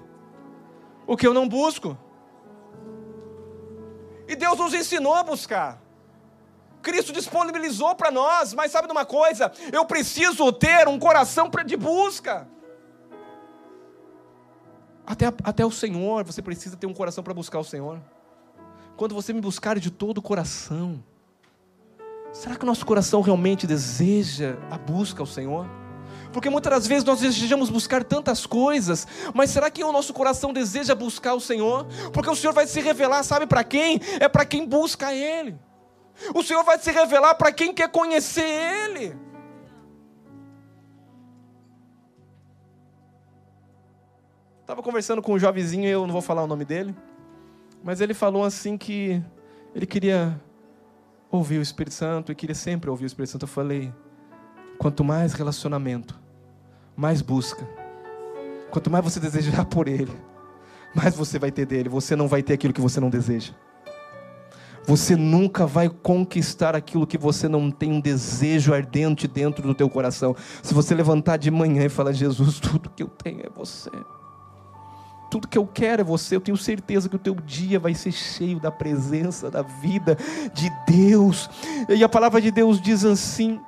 o que eu não busco. E Deus nos ensinou a buscar. Cristo disponibilizou para nós, mas sabe de uma coisa? Eu preciso ter um coração de busca. Até, até o Senhor, você precisa ter um coração para buscar o Senhor. Quando você me buscar de todo o coração, Será que o nosso coração realmente deseja a busca ao Senhor? Porque muitas das vezes nós desejamos buscar tantas coisas, mas será que o nosso coração deseja buscar o Senhor? Porque o Senhor vai se revelar, sabe para quem? É para quem busca Ele. O Senhor vai se revelar para quem quer conhecer Ele. Estava conversando com um jovenzinho, eu não vou falar o nome dele, mas ele falou assim que ele queria ouvir o Espírito Santo e queria sempre ouvir o Espírito Santo. Eu falei: quanto mais relacionamento, mais busca. Quanto mais você desejar por Ele, mais você vai ter dele. Você não vai ter aquilo que você não deseja. Você nunca vai conquistar aquilo que você não tem um desejo ardente dentro do teu coração. Se você levantar de manhã e falar: Jesus, tudo que eu tenho é você tudo que eu quero é você. Eu tenho certeza que o teu dia vai ser cheio da presença, da vida de Deus. E a palavra de Deus diz assim: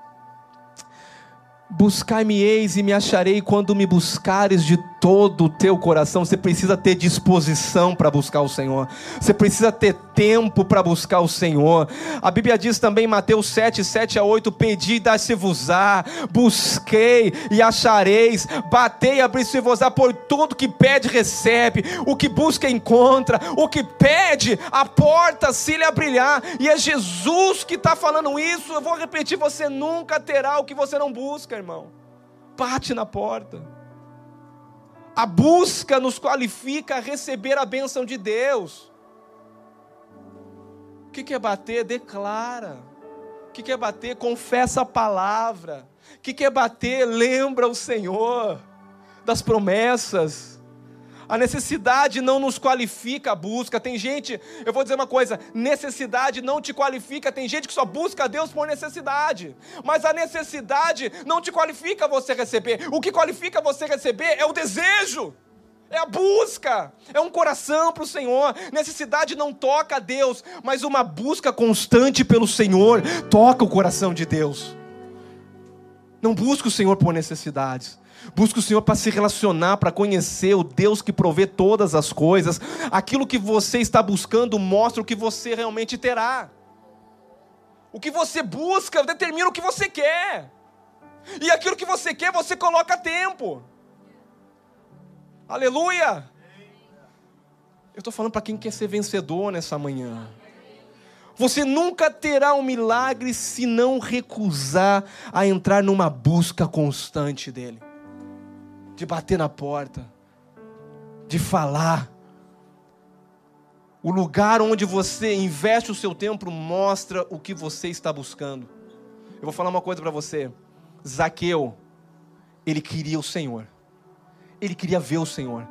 Buscai-me-eis e me acharei quando me buscares de todo o teu coração. Você precisa ter disposição para buscar o Senhor. Você precisa ter tempo para buscar o Senhor. A Bíblia diz também em Mateus 7, 7 a 8: Pedi e dá-se-vos-á, busquei e achareis, batei e abri-se-vos-á, por tudo que pede, recebe, o que busca, encontra, o que pede, a porta se lhe abrirá. E é Jesus que está falando isso. Eu vou repetir: você nunca terá o que você não busca irmão. Bate na porta. A busca nos qualifica a receber a bênção de Deus. O que é bater? Declara. O que é bater? Confessa a palavra. O que é bater? Lembra o Senhor das promessas. A necessidade não nos qualifica a busca. Tem gente, eu vou dizer uma coisa: necessidade não te qualifica. Tem gente que só busca Deus por necessidade. Mas a necessidade não te qualifica você receber. O que qualifica você receber é o desejo. É a busca, é um coração para o Senhor. Necessidade não toca a Deus, mas uma busca constante pelo Senhor toca o coração de Deus. Não busca o Senhor por necessidades, Busque o Senhor para se relacionar, para conhecer o Deus que provê todas as coisas. Aquilo que você está buscando mostra o que você realmente terá. O que você busca determina o que você quer. E aquilo que você quer, você coloca tempo. Aleluia! Eu estou falando para quem quer ser vencedor nessa manhã. Você nunca terá um milagre se não recusar a entrar numa busca constante dele, de bater na porta, de falar. O lugar onde você investe o seu tempo mostra o que você está buscando. Eu vou falar uma coisa para você. Zaqueu, ele queria o Senhor. Ele queria ver o Senhor.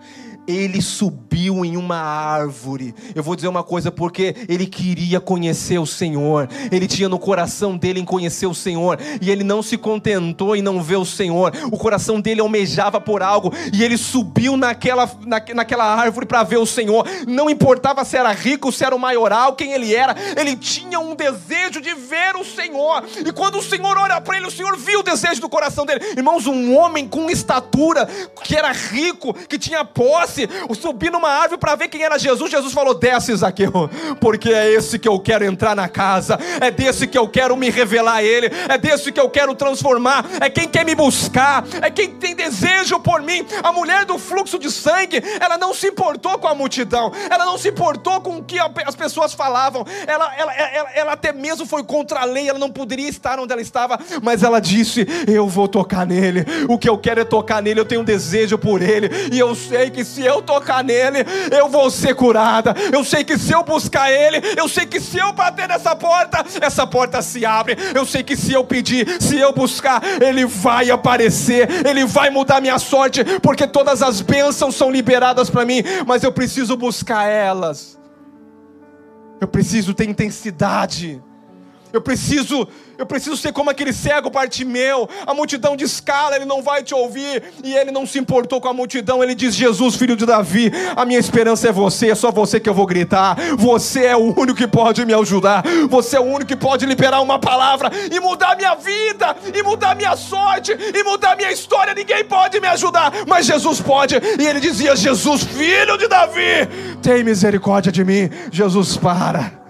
Ele subiu em uma árvore. Eu vou dizer uma coisa, porque ele queria conhecer o Senhor. Ele tinha no coração dele em conhecer o Senhor. E ele não se contentou em não ver o Senhor. O coração dele almejava por algo. E ele subiu naquela, na, naquela árvore para ver o Senhor. Não importava se era rico, se era o maioral, quem ele era. Ele tinha um desejo de ver o Senhor. E quando o Senhor olha para ele, o Senhor viu o desejo do coração dele. Irmãos, um homem com estatura, que era rico, que tinha posse, subi numa árvore para ver quem era Jesus. Jesus falou: Desce, Zaqueu, porque é esse que eu quero entrar na casa, é desse que eu quero me revelar a Ele, é desse que eu quero transformar, é quem quer me buscar, é quem tem desejo por mim. A mulher do fluxo de sangue, ela não se importou com a multidão, ela não se importou com o que as pessoas falavam, ela, ela, ela, ela até mesmo foi contra a lei, ela não poderia estar onde ela estava, mas ela disse: Eu vou tocar nele, o que eu quero é tocar nele, eu tenho um desejo por ele, e eu sei que se eu tocar nele, eu vou ser curada. Eu sei que se eu buscar ele, eu sei que se eu bater nessa porta, essa porta se abre. Eu sei que se eu pedir, se eu buscar, ele vai aparecer, ele vai mudar minha sorte, porque todas as bênçãos são liberadas para mim, mas eu preciso buscar elas. Eu preciso ter intensidade. Eu preciso, eu preciso ser como aquele cego Bartimeu. A multidão escala, ele não vai te ouvir. E ele não se importou com a multidão. Ele diz: Jesus, filho de Davi, a minha esperança é você. É só você que eu vou gritar. Você é o único que pode me ajudar. Você é o único que pode liberar uma palavra e mudar minha vida, e mudar minha sorte, e mudar minha história. Ninguém pode me ajudar, mas Jesus pode. E ele dizia: Jesus, filho de Davi, tem misericórdia de mim. Jesus, para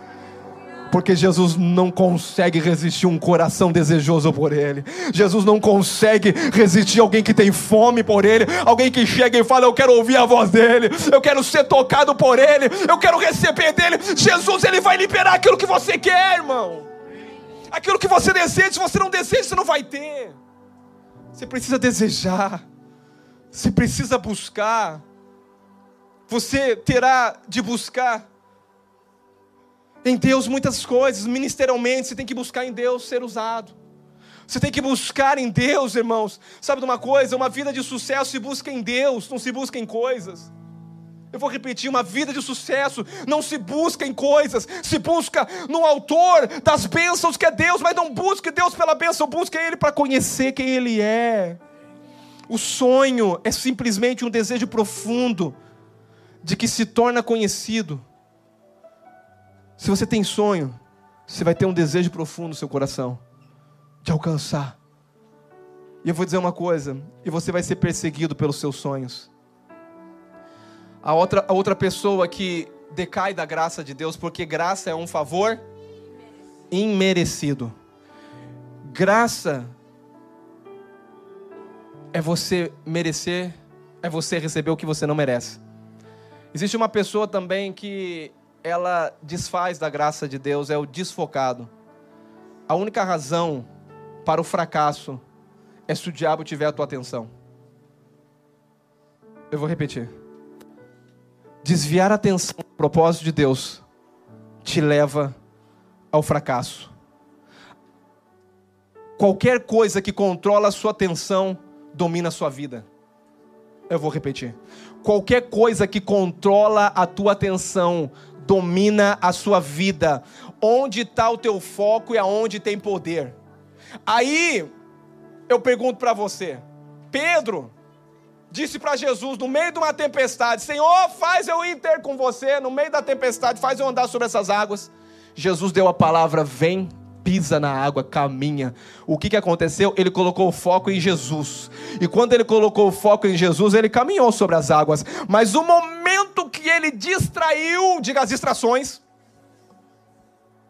porque Jesus não consegue resistir um coração desejoso por Ele. Jesus não consegue resistir alguém que tem fome por Ele, alguém que chega e fala: Eu quero ouvir a voz dEle, eu quero ser tocado por Ele, eu quero receber dEle. Jesus, Ele vai liberar aquilo que você quer, irmão. Aquilo que você deseja, se você não deseja, você não vai ter. Você precisa desejar, você precisa buscar, você terá de buscar em Deus muitas coisas, ministerialmente, você tem que buscar em Deus ser usado. Você tem que buscar em Deus, irmãos. Sabe de uma coisa? Uma vida de sucesso se busca em Deus, não se busca em coisas. Eu vou repetir: uma vida de sucesso não se busca em coisas, se busca no autor das bênçãos que é Deus, mas não busque Deus pela bênção, busque Ele para conhecer quem Ele é. O sonho é simplesmente um desejo profundo de que se torna conhecido se você tem sonho, você vai ter um desejo profundo no seu coração de alcançar. E eu vou dizer uma coisa, e você vai ser perseguido pelos seus sonhos. A outra, a outra pessoa que decai da graça de Deus, porque graça é um favor imerecido. Graça é você merecer, é você receber o que você não merece. Existe uma pessoa também que ela desfaz da graça de Deus é o desfocado. A única razão para o fracasso é se o diabo tiver a tua atenção. Eu vou repetir. Desviar a atenção do propósito de Deus te leva ao fracasso. Qualquer coisa que controla a sua atenção domina a sua vida. Eu vou repetir. Qualquer coisa que controla a tua atenção domina a sua vida. Onde está o teu foco e aonde tem poder. Aí eu pergunto para você, Pedro disse para Jesus no meio de uma tempestade: Senhor, faz eu ir ter com você no meio da tempestade, faz eu andar sobre essas águas. Jesus deu a palavra: vem pisa na água, caminha. O que, que aconteceu? Ele colocou o foco em Jesus. E quando ele colocou o foco em Jesus, ele caminhou sobre as águas. Mas o momento que ele distraiu, diga as distrações,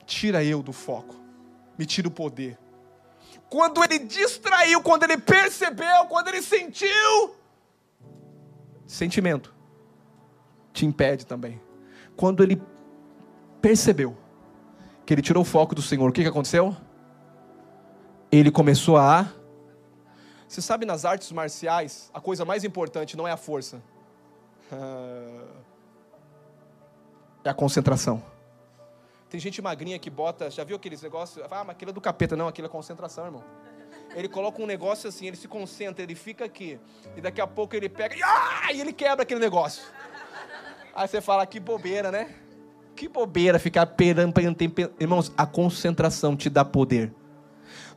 tira eu do foco, me tira o poder. quando ele distraiu, quando ele percebeu, quando ele sentiu, sentimento te impede também. Quando ele percebeu que ele tirou o foco do Senhor, o que, que aconteceu? Ele começou a. Você sabe, nas artes marciais, a coisa mais importante não é a força, é a concentração. Tem gente magrinha que bota, já viu aqueles negócios? Ah, mas aquilo é do capeta. Não, aquilo é concentração, irmão. Ele coloca um negócio assim, ele se concentra, ele fica aqui. E daqui a pouco ele pega e, ah, e ele quebra aquele negócio. Aí você fala, que bobeira, né? Que bobeira ficar perando, Irmãos, a concentração te dá poder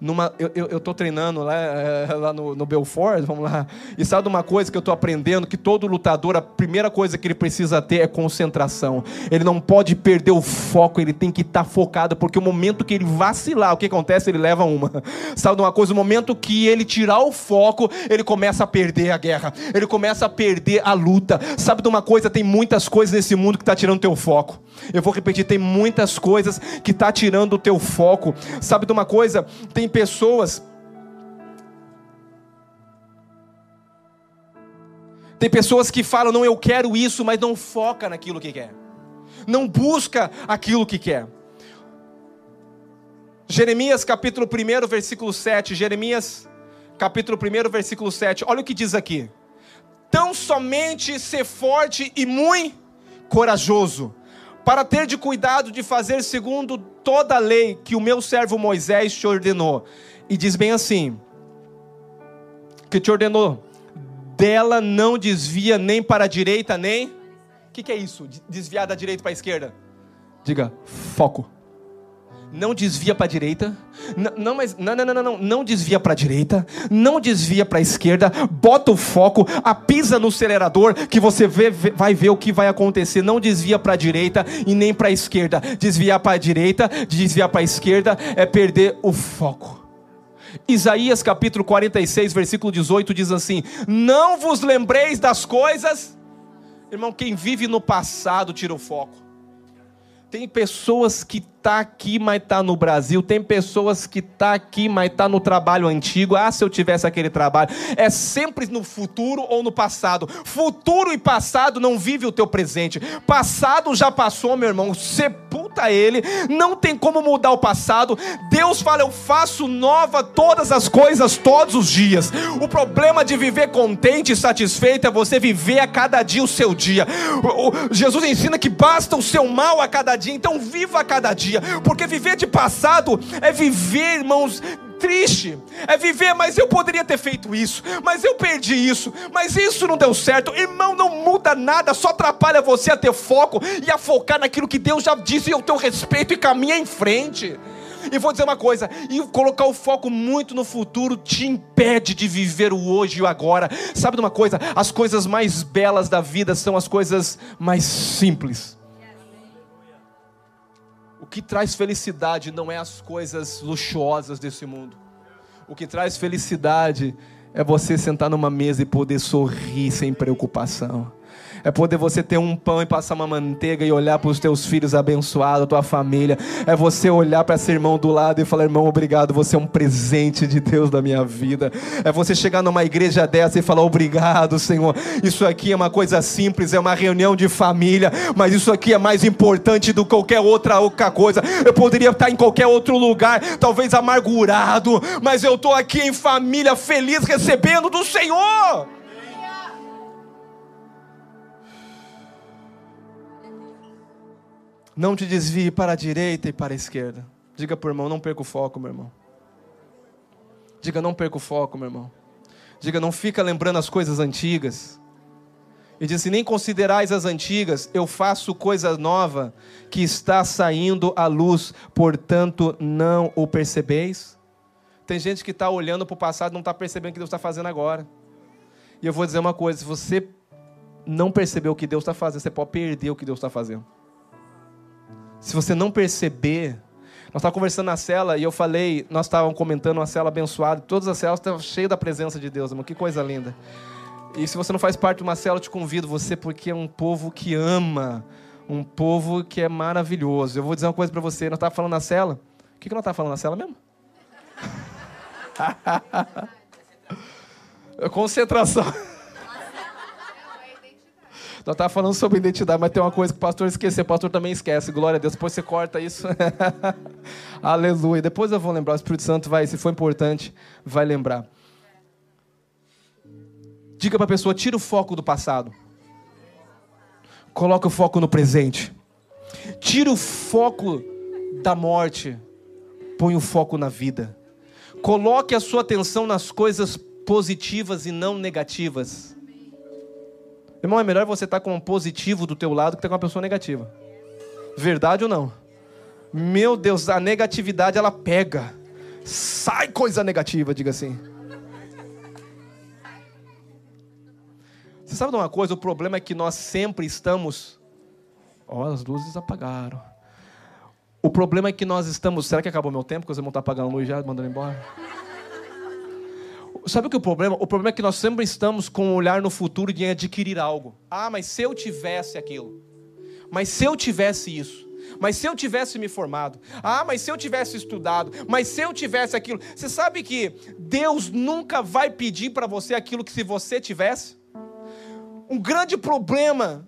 numa, eu, eu, tô treinando lá, é, lá no, no Belfort, vamos lá, e sabe uma coisa que eu estou aprendendo? Que todo lutador, a primeira coisa que ele precisa ter é concentração. Ele não pode perder o foco, ele tem que estar tá focado, porque o momento que ele vacilar, o que acontece? Ele leva uma. Sabe uma coisa? O momento que ele tirar o foco, ele começa a perder a guerra, ele começa a perder a luta. Sabe de uma coisa? Tem muitas coisas nesse mundo que está tirando teu foco. Eu vou repetir, tem muitas coisas que está tirando o teu foco. Sabe de uma coisa? Tem pessoas. Tem pessoas que falam, não, eu quero isso, mas não foca naquilo que quer. Não busca aquilo que quer. Jeremias capítulo 1, versículo 7. Jeremias capítulo 1, versículo 7. Olha o que diz aqui. Tão somente ser forte e muito corajoso para ter de cuidado de fazer segundo toda a lei que o meu servo Moisés te ordenou. E diz bem assim: que te ordenou, dela não desvia nem para a direita, nem. O que, que é isso? Desviar da direita para a esquerda? Diga, foco não desvia para a direita, não, não, mas, não, não, não, não, não desvia para a direita, não desvia para a esquerda, bota o foco, apisa no acelerador, que você vê, vai ver o que vai acontecer. Não desvia para a direita e nem para a esquerda. Desviar para a direita, desviar para a esquerda é perder o foco. Isaías capítulo 46, versículo 18 diz assim: Não vos lembreis das coisas, irmão, quem vive no passado tira o foco. Tem pessoas que tá aqui, mas tá no Brasil. Tem pessoas que tá aqui, mas tá no trabalho antigo. Ah, se eu tivesse aquele trabalho. É sempre no futuro ou no passado. Futuro e passado não vive o teu presente. Passado já passou, meu irmão. Sepulta ele. Não tem como mudar o passado. Deus fala: "Eu faço nova todas as coisas todos os dias". O problema de viver contente e satisfeito é você viver a cada dia o seu dia. Jesus ensina que basta o seu mal a cada dia. Então viva a cada dia dia, porque viver de passado é viver, irmãos, triste. É viver, mas eu poderia ter feito isso, mas eu perdi isso, mas isso não deu certo. Irmão, não muda nada, só atrapalha você a ter foco e a focar naquilo que Deus já disse ao teu respeito e caminha em frente. E vou dizer uma coisa, e colocar o foco muito no futuro te impede de viver o hoje e o agora. Sabe de uma coisa? As coisas mais belas da vida são as coisas mais simples que traz felicidade não é as coisas luxuosas desse mundo. O que traz felicidade é você sentar numa mesa e poder sorrir sem preocupação é poder você ter um pão e passar uma manteiga e olhar para os teus filhos abençoados, tua família. É você olhar para esse irmão do lado e falar: irmão, obrigado, você é um presente de Deus na minha vida. É você chegar numa igreja dessa e falar: obrigado, Senhor. Isso aqui é uma coisa simples, é uma reunião de família, mas isso aqui é mais importante do que qualquer outra, outra coisa. Eu poderia estar em qualquer outro lugar, talvez amargurado, mas eu estou aqui em família, feliz, recebendo do Senhor. Não te desvie para a direita e para a esquerda. Diga o irmão, não perca o foco, meu irmão. Diga, não perca o foco, meu irmão. Diga, não fica lembrando as coisas antigas. E diz assim: nem considerais as antigas, eu faço coisa nova que está saindo à luz, portanto não o percebeis. Tem gente que está olhando para o passado e não está percebendo o que Deus está fazendo agora. E eu vou dizer uma coisa: se você não perceber o que Deus está fazendo, você pode perder o que Deus está fazendo. Se você não perceber, nós estávamos conversando na cela e eu falei, nós estávamos comentando uma cela abençoada, todas as celas estavam cheias da presença de Deus, irmão, que coisa linda. E se você não faz parte de uma cela, eu te convido você, porque é um povo que ama, um povo que é maravilhoso. Eu vou dizer uma coisa para você, nós estávamos falando na cela, o que, que nós estávamos falando na cela mesmo? Concentração. Nós estávamos falando sobre identidade, mas tem uma coisa que o pastor esqueceu, o pastor também esquece. Glória a Deus. Depois você corta isso. Aleluia. Depois eu vou lembrar. O Espírito Santo vai, se for importante, vai lembrar. Diga para a pessoa: tira o foco do passado. Coloca o foco no presente. Tira o foco da morte. Põe o foco na vida. Coloque a sua atenção nas coisas positivas e não negativas. Irmão, é melhor você estar com um positivo do teu lado que estar com uma pessoa negativa. Verdade ou não? Meu Deus, a negatividade ela pega. Sai coisa negativa, diga assim. Você sabe de uma coisa? O problema é que nós sempre estamos. Ó, oh, as luzes apagaram. O problema é que nós estamos. Será que acabou meu tempo? Que os irmãos estão apagando a luz já, mandando embora? Sabe o que é o problema? O problema é que nós sempre estamos com um olhar no futuro de adquirir algo. Ah, mas se eu tivesse aquilo. Mas se eu tivesse isso. Mas se eu tivesse me formado. Ah, mas se eu tivesse estudado. Mas se eu tivesse aquilo. Você sabe que Deus nunca vai pedir para você aquilo que se você tivesse? Um grande problema,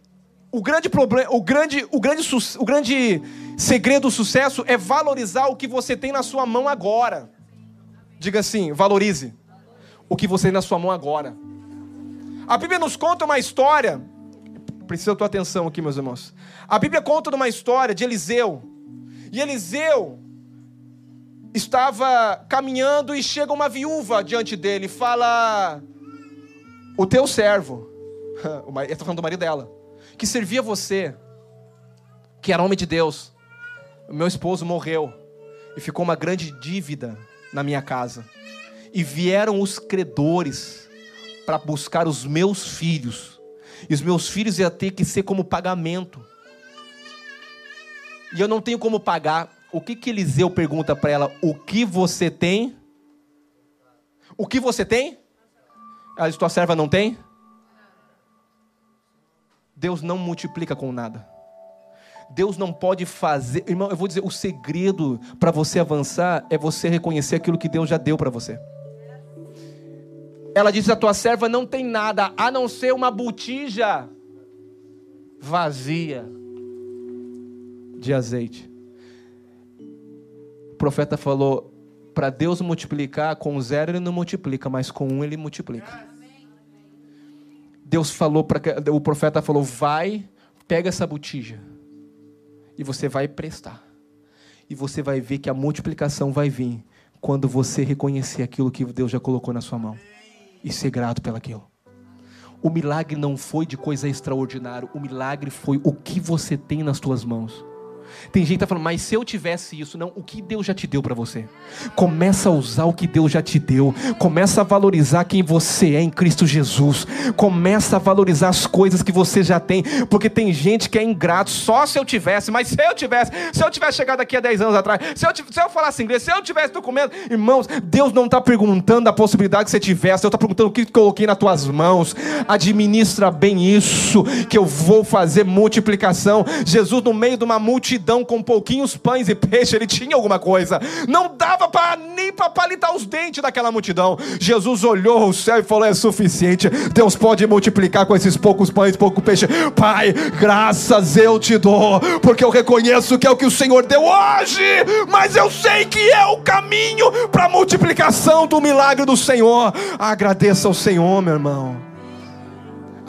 o grande problema, o grande, o grande, o grande segredo do sucesso é valorizar o que você tem na sua mão agora. Diga assim, valorize o que você tem na sua mão agora. A Bíblia nos conta uma história. Precisa da tua atenção aqui, meus irmãos. A Bíblia conta uma história de Eliseu. E Eliseu estava caminhando e chega uma viúva diante dele e fala: O teu servo, ele está falando do marido dela, que servia você, que era homem de Deus, meu esposo morreu e ficou uma grande dívida na minha casa e vieram os credores para buscar os meus filhos. E os meus filhos iam ter que ser como pagamento. E eu não tenho como pagar. O que que Eliseu pergunta para ela? O que você tem? O que você tem? Ela diz: tua serva não tem? Deus não multiplica com nada. Deus não pode fazer. Irmão, eu vou dizer: o segredo para você avançar é você reconhecer aquilo que Deus já deu para você. Ela disse: A tua serva não tem nada a não ser uma botija vazia de azeite. O profeta falou: Para Deus multiplicar, com zero ele não multiplica, mas com um ele multiplica. Deus falou para o profeta falou: Vai, pega essa botija e você vai prestar. E você vai ver que a multiplicação vai vir quando você reconhecer aquilo que Deus já colocou na sua mão e ser grato pelaquilo. O milagre não foi de coisa extraordinária, o milagre foi o que você tem nas tuas mãos. Tem gente que está falando, mas se eu tivesse isso, não, o que Deus já te deu para você? Começa a usar o que Deus já te deu. Começa a valorizar quem você é em Cristo Jesus. Começa a valorizar as coisas que você já tem, porque tem gente que é ingrato, só se eu tivesse, mas se eu tivesse, se eu tivesse chegado aqui há 10 anos atrás, se eu, se eu falasse inglês, se eu tivesse documento, irmãos, Deus não está perguntando a possibilidade que você tivesse, Deus está perguntando o que coloquei nas tuas mãos. Administra bem isso, que eu vou fazer multiplicação. Jesus, no meio de uma multidão, multidão com pouquinhos pães e peixe, ele tinha alguma coisa. Não dava para nem para palitar os dentes daquela multidão. Jesus olhou o céu e falou: é suficiente. Deus pode multiplicar com esses poucos pães, pouco peixe. Pai, graças eu te dou, porque eu reconheço que é o que o Senhor deu hoje, mas eu sei que é o caminho para multiplicação do milagre do Senhor. Agradeça ao Senhor, meu irmão.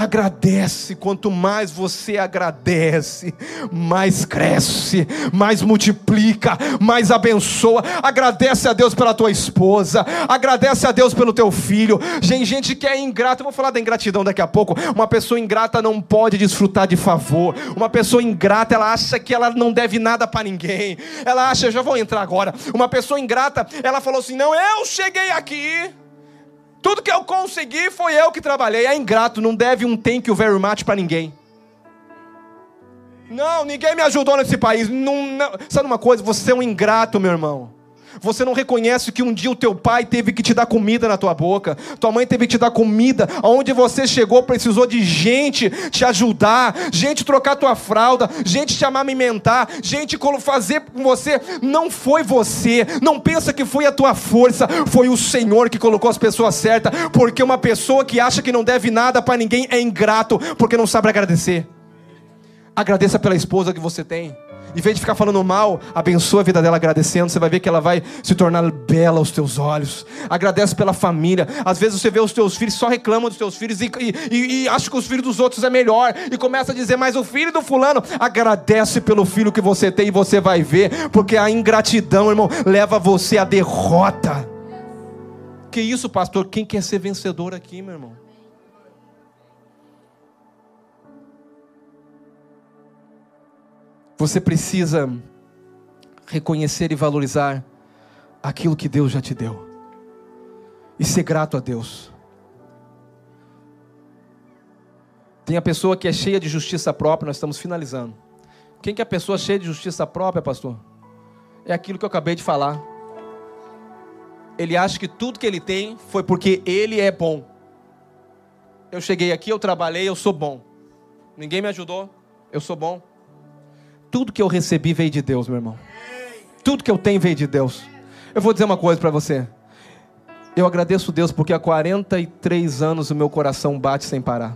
Agradece, quanto mais você agradece, mais cresce, mais multiplica, mais abençoa. Agradece a Deus pela tua esposa, agradece a Deus pelo teu filho. Tem gente que é ingrata, eu vou falar da ingratidão daqui a pouco. Uma pessoa ingrata não pode desfrutar de favor. Uma pessoa ingrata, ela acha que ela não deve nada para ninguém. Ela acha, já vou entrar agora. Uma pessoa ingrata, ela falou assim: "Não, eu cheguei aqui, tudo que eu consegui foi eu que trabalhei. É ingrato, não deve um thank you very much para ninguém. Não, ninguém me ajudou nesse país. Não, não. Sabe uma coisa? Você é um ingrato, meu irmão. Você não reconhece que um dia o teu pai teve que te dar comida na tua boca, tua mãe teve que te dar comida, aonde você chegou precisou de gente te ajudar, gente trocar tua fralda, gente te amamentar, gente fazer com você. Não foi você, não pensa que foi a tua força, foi o Senhor que colocou as pessoas certas, porque uma pessoa que acha que não deve nada para ninguém é ingrato, porque não sabe agradecer. Agradeça pela esposa que você tem. Em vez de ficar falando mal, abençoa a vida dela agradecendo. Você vai ver que ela vai se tornar bela aos teus olhos. Agradece pela família. Às vezes você vê os teus filhos, só reclamam dos teus filhos e, e, e acha que os filhos dos outros é melhor. E começa a dizer, mas o filho do fulano, agradece pelo filho que você tem e você vai ver. Porque a ingratidão, irmão, leva você à derrota. Que isso, pastor? Quem quer ser vencedor aqui, meu irmão? Você precisa reconhecer e valorizar aquilo que Deus já te deu. E ser grato a Deus. Tem a pessoa que é cheia de justiça própria, nós estamos finalizando. Quem que é a pessoa cheia de justiça própria, pastor? É aquilo que eu acabei de falar. Ele acha que tudo que ele tem foi porque ele é bom. Eu cheguei aqui, eu trabalhei, eu sou bom. Ninguém me ajudou, eu sou bom. Tudo que eu recebi veio de Deus, meu irmão. Tudo que eu tenho veio de Deus. Eu vou dizer uma coisa para você. Eu agradeço Deus porque há 43 anos o meu coração bate sem parar.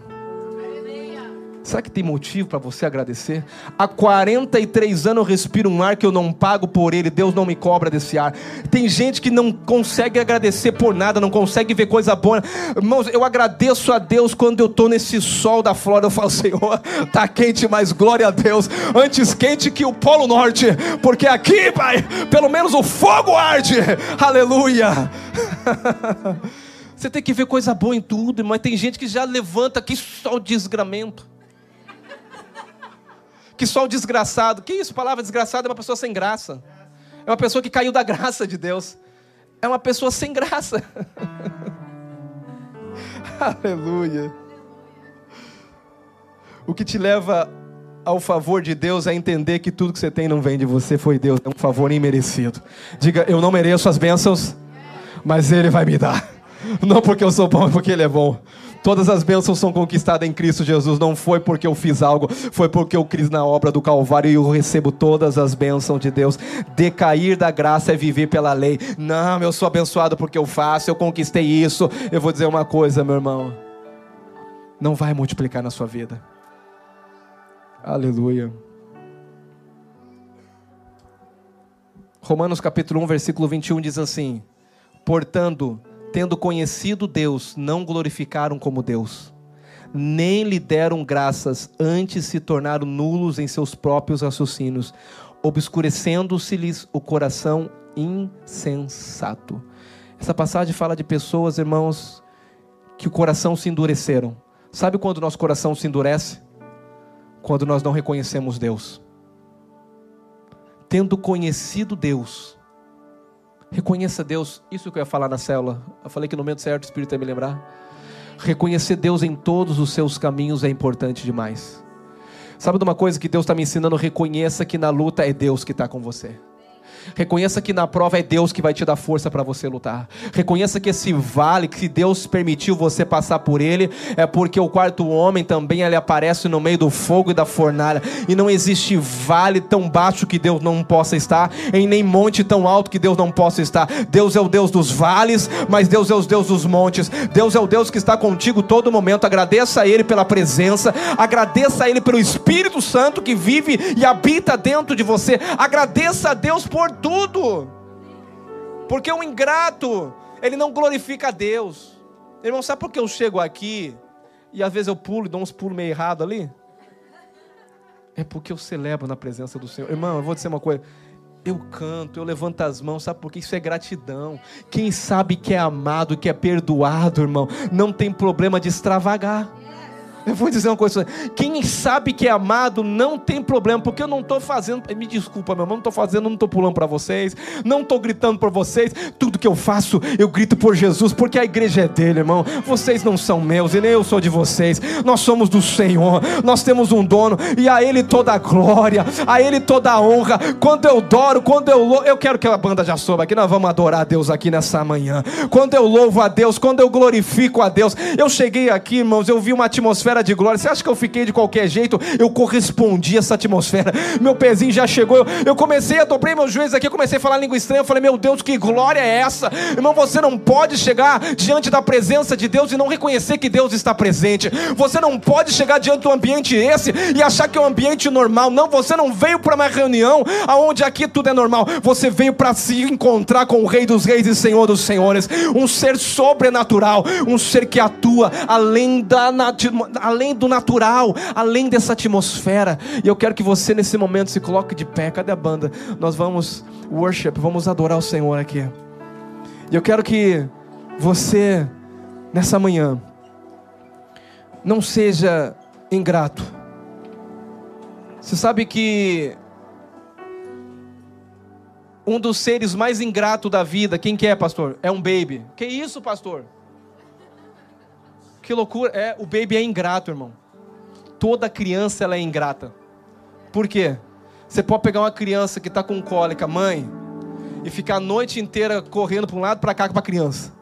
Será que tem motivo para você agradecer? Há 43 anos eu respiro um ar que eu não pago por ele, Deus não me cobra desse ar. Tem gente que não consegue agradecer por nada, não consegue ver coisa boa. Irmãos, eu agradeço a Deus quando eu estou nesse sol da Flórida. Eu falo, Senhor, tá quente, mas glória a Deus. Antes quente que o Polo Norte, porque aqui, Pai, pelo menos o fogo arde. Aleluia. Você tem que ver coisa boa em tudo, mas tem gente que já levanta aqui só o desgramento que só o desgraçado. Que isso? Palavra desgraçado é uma pessoa sem graça. É uma pessoa que caiu da graça de Deus. É uma pessoa sem graça. Aleluia. O que te leva ao favor de Deus é entender que tudo que você tem não vem de você, foi Deus, é um favor imerecido. Diga, eu não mereço as bênçãos, mas Ele vai me dar. Não porque eu sou bom, é porque Ele é bom. Todas as bênçãos são conquistadas em Cristo Jesus. Não foi porque eu fiz algo, foi porque eu criei na obra do Calvário e eu recebo todas as bênçãos de Deus. Decair da graça é viver pela lei. Não, eu sou abençoado porque eu faço, eu conquistei isso. Eu vou dizer uma coisa, meu irmão. Não vai multiplicar na sua vida. Aleluia. Romanos capítulo 1, versículo 21 diz assim: Portanto, tendo conhecido Deus, não glorificaram como Deus, nem lhe deram graças, antes se tornaram nulos em seus próprios raciocínios, obscurecendo-se-lhes o coração insensato. Essa passagem fala de pessoas, irmãos, que o coração se endureceram. Sabe quando nosso coração se endurece? Quando nós não reconhecemos Deus. Tendo conhecido Deus, Reconheça Deus, isso que eu ia falar na célula. Eu falei que no momento certo o Espírito ia me lembrar. Reconhecer Deus em todos os seus caminhos é importante demais. Sabe de uma coisa que Deus está me ensinando? Reconheça que na luta é Deus que está com você. Reconheça que na prova é Deus que vai te dar força para você lutar. Reconheça que esse vale, que Deus permitiu você passar por ele, é porque o quarto homem também ele aparece no meio do fogo e da fornalha. E não existe vale tão baixo que Deus não possa estar, em nem monte tão alto que Deus não possa estar. Deus é o Deus dos vales, mas Deus é o Deus dos montes. Deus é o Deus que está contigo todo momento. Agradeça a Ele pela presença, agradeça a Ele pelo Espírito Santo que vive e habita dentro de você. Agradeça a Deus por tudo. Porque o ingrato, ele não glorifica a Deus. Irmão, sabe por que eu chego aqui e às vezes eu pulo e dou uns pulos meio errado ali? É porque eu celebro na presença do Senhor. Irmão, eu vou dizer uma coisa. Eu canto, eu levanto as mãos, sabe por que isso é gratidão? Quem sabe que é amado, que é perdoado, irmão, não tem problema de extravagar. Eu vou dizer uma coisa: quem sabe que é amado não tem problema, porque eu não estou fazendo. Me desculpa, meu irmão, não estou fazendo, não estou pulando para vocês, não estou gritando para vocês. Tudo que eu faço, eu grito por Jesus, porque a igreja é dele, irmão. Vocês não são meus e nem eu sou de vocês. Nós somos do Senhor, nós temos um dono e a Ele toda a glória, a Ele toda a honra. Quando eu adoro, quando eu louvo, eu quero que a banda já soube aqui, nós vamos adorar a Deus aqui nessa manhã. Quando eu louvo a Deus, quando eu glorifico a Deus, eu cheguei aqui, irmãos, eu vi uma atmosfera atmosfera de glória. Você acha que eu fiquei de qualquer jeito? Eu correspondi a essa atmosfera. Meu pezinho já chegou. Eu, eu comecei a dobrei meus joelhos aqui, eu comecei a falar língua estranha. Eu falei, meu Deus, que glória é essa? Irmão, você não pode chegar diante da presença de Deus e não reconhecer que Deus está presente. Você não pode chegar diante do ambiente esse e achar que é um ambiente normal. Não, você não veio para uma reunião aonde aqui tudo é normal. Você veio para se encontrar com o Rei dos Reis e Senhor dos Senhores, um ser sobrenatural, um ser que atua além da além do natural, além dessa atmosfera. E eu quero que você nesse momento se coloque de pé. Cadê a banda? Nós vamos worship, vamos adorar o Senhor aqui. E eu quero que você nessa manhã não seja ingrato. Você sabe que um dos seres mais ingratos da vida, quem que é, pastor? É um baby. Que isso, pastor? Que loucura. É, o baby é ingrato, irmão. Toda criança ela é ingrata. Por quê? Você pode pegar uma criança que está com cólica, mãe, e ficar a noite inteira correndo para um lado para cá com a criança.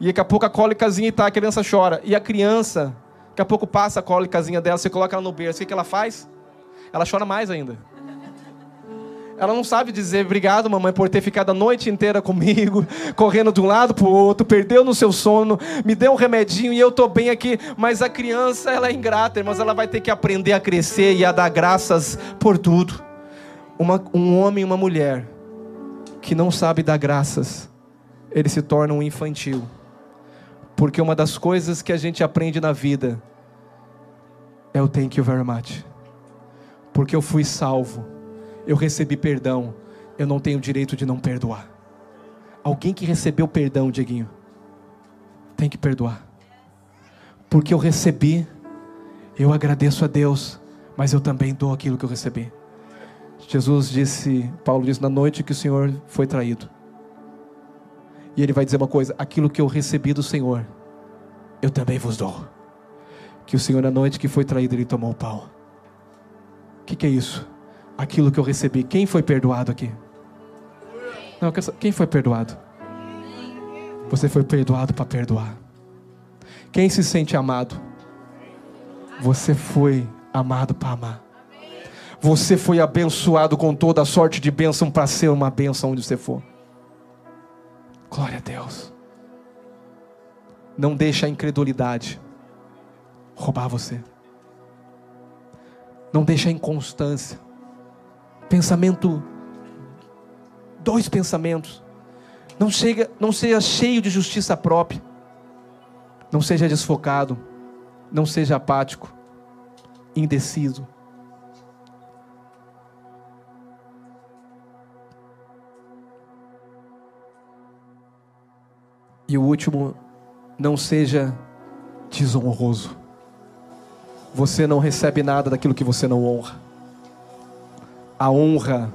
E daqui a pouco a cólicazinha está, a criança chora. E a criança, daqui a pouco passa a cólicazinha dela, você coloca ela no berço. O que, que ela faz? Ela chora mais ainda. Ela não sabe dizer obrigado, mamãe, por ter ficado a noite inteira comigo, correndo de um lado para o outro, perdeu no seu sono, me deu um remedinho e eu estou bem aqui. Mas a criança, ela é ingrata, mas ela vai ter que aprender a crescer e a dar graças por tudo. Uma, um homem e uma mulher que não sabe dar graças, ele se torna um infantil. Porque uma das coisas que a gente aprende na vida é o thank you very much. Porque eu fui salvo eu recebi perdão, eu não tenho direito de não perdoar. Alguém que recebeu perdão, Dieguinho, tem que perdoar. Porque eu recebi, eu agradeço a Deus, mas eu também dou aquilo que eu recebi. Jesus disse, Paulo disse na noite que o Senhor foi traído. E ele vai dizer uma coisa: aquilo que eu recebi do Senhor, eu também vos dou. Que o Senhor, na noite que foi traído, ele tomou o pau. O que, que é isso? Aquilo que eu recebi. Quem foi perdoado aqui? Não, quem foi perdoado? Você foi perdoado para perdoar. Quem se sente amado? Você foi amado para amar. Você foi abençoado com toda a sorte de bênção para ser uma bênção onde você for. Glória a Deus. Não deixe a incredulidade roubar você. Não deixe a inconstância pensamento, dois pensamentos. Não, chega, não seja cheio de justiça própria. Não seja desfocado. Não seja apático, indeciso. E o último, não seja desonroso. Você não recebe nada daquilo que você não honra a honra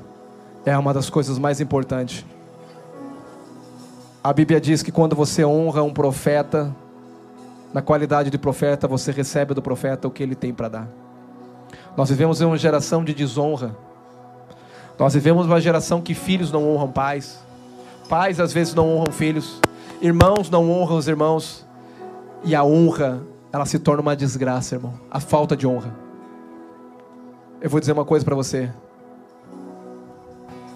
é uma das coisas mais importantes. A Bíblia diz que quando você honra um profeta, na qualidade de profeta, você recebe do profeta o que ele tem para dar. Nós vivemos em uma geração de desonra. Nós vivemos uma geração que filhos não honram pais, pais às vezes não honram filhos, irmãos não honram os irmãos, e a honra, ela se torna uma desgraça, irmão. A falta de honra. Eu vou dizer uma coisa para você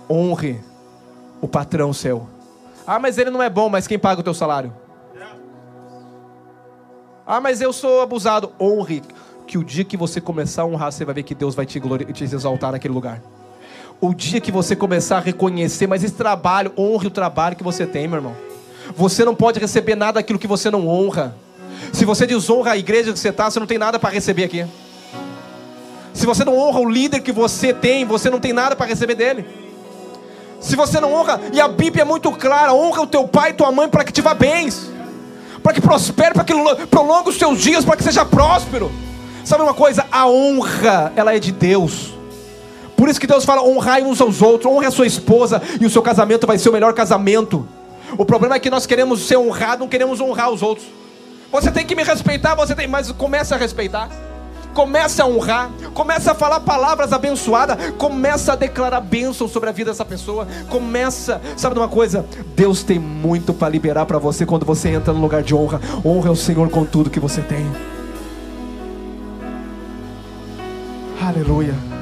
honre o patrão seu. Ah, mas ele não é bom, mas quem paga o teu salário? Ah, mas eu sou abusado. Honre, que o dia que você começar a honrar, você vai ver que Deus vai te, te exaltar naquele lugar. O dia que você começar a reconhecer, mas esse trabalho, honre o trabalho que você tem, meu irmão. Você não pode receber nada daquilo que você não honra. Se você desonra a igreja que você está, você não tem nada para receber aqui. Se você não honra o líder que você tem, você não tem nada para receber dele. Se você não honra, e a Bíblia é muito clara: honra o teu pai e tua mãe para que te vá bens, para que prospere, para que prolongue os teus dias, para que seja próspero. Sabe uma coisa? A honra, ela é de Deus. Por isso que Deus fala: honrai uns aos outros, honre a sua esposa, e o seu casamento vai ser o melhor casamento. O problema é que nós queremos ser honrados, não queremos honrar os outros. Você tem que me respeitar, você tem, mas comece a respeitar. Comece a honrar, comece a falar palavras abençoadas, começa a declarar bênção sobre a vida dessa pessoa. Começa, sabe de uma coisa? Deus tem muito para liberar para você quando você entra no lugar de honra. Honra o Senhor com tudo que você tem. Aleluia.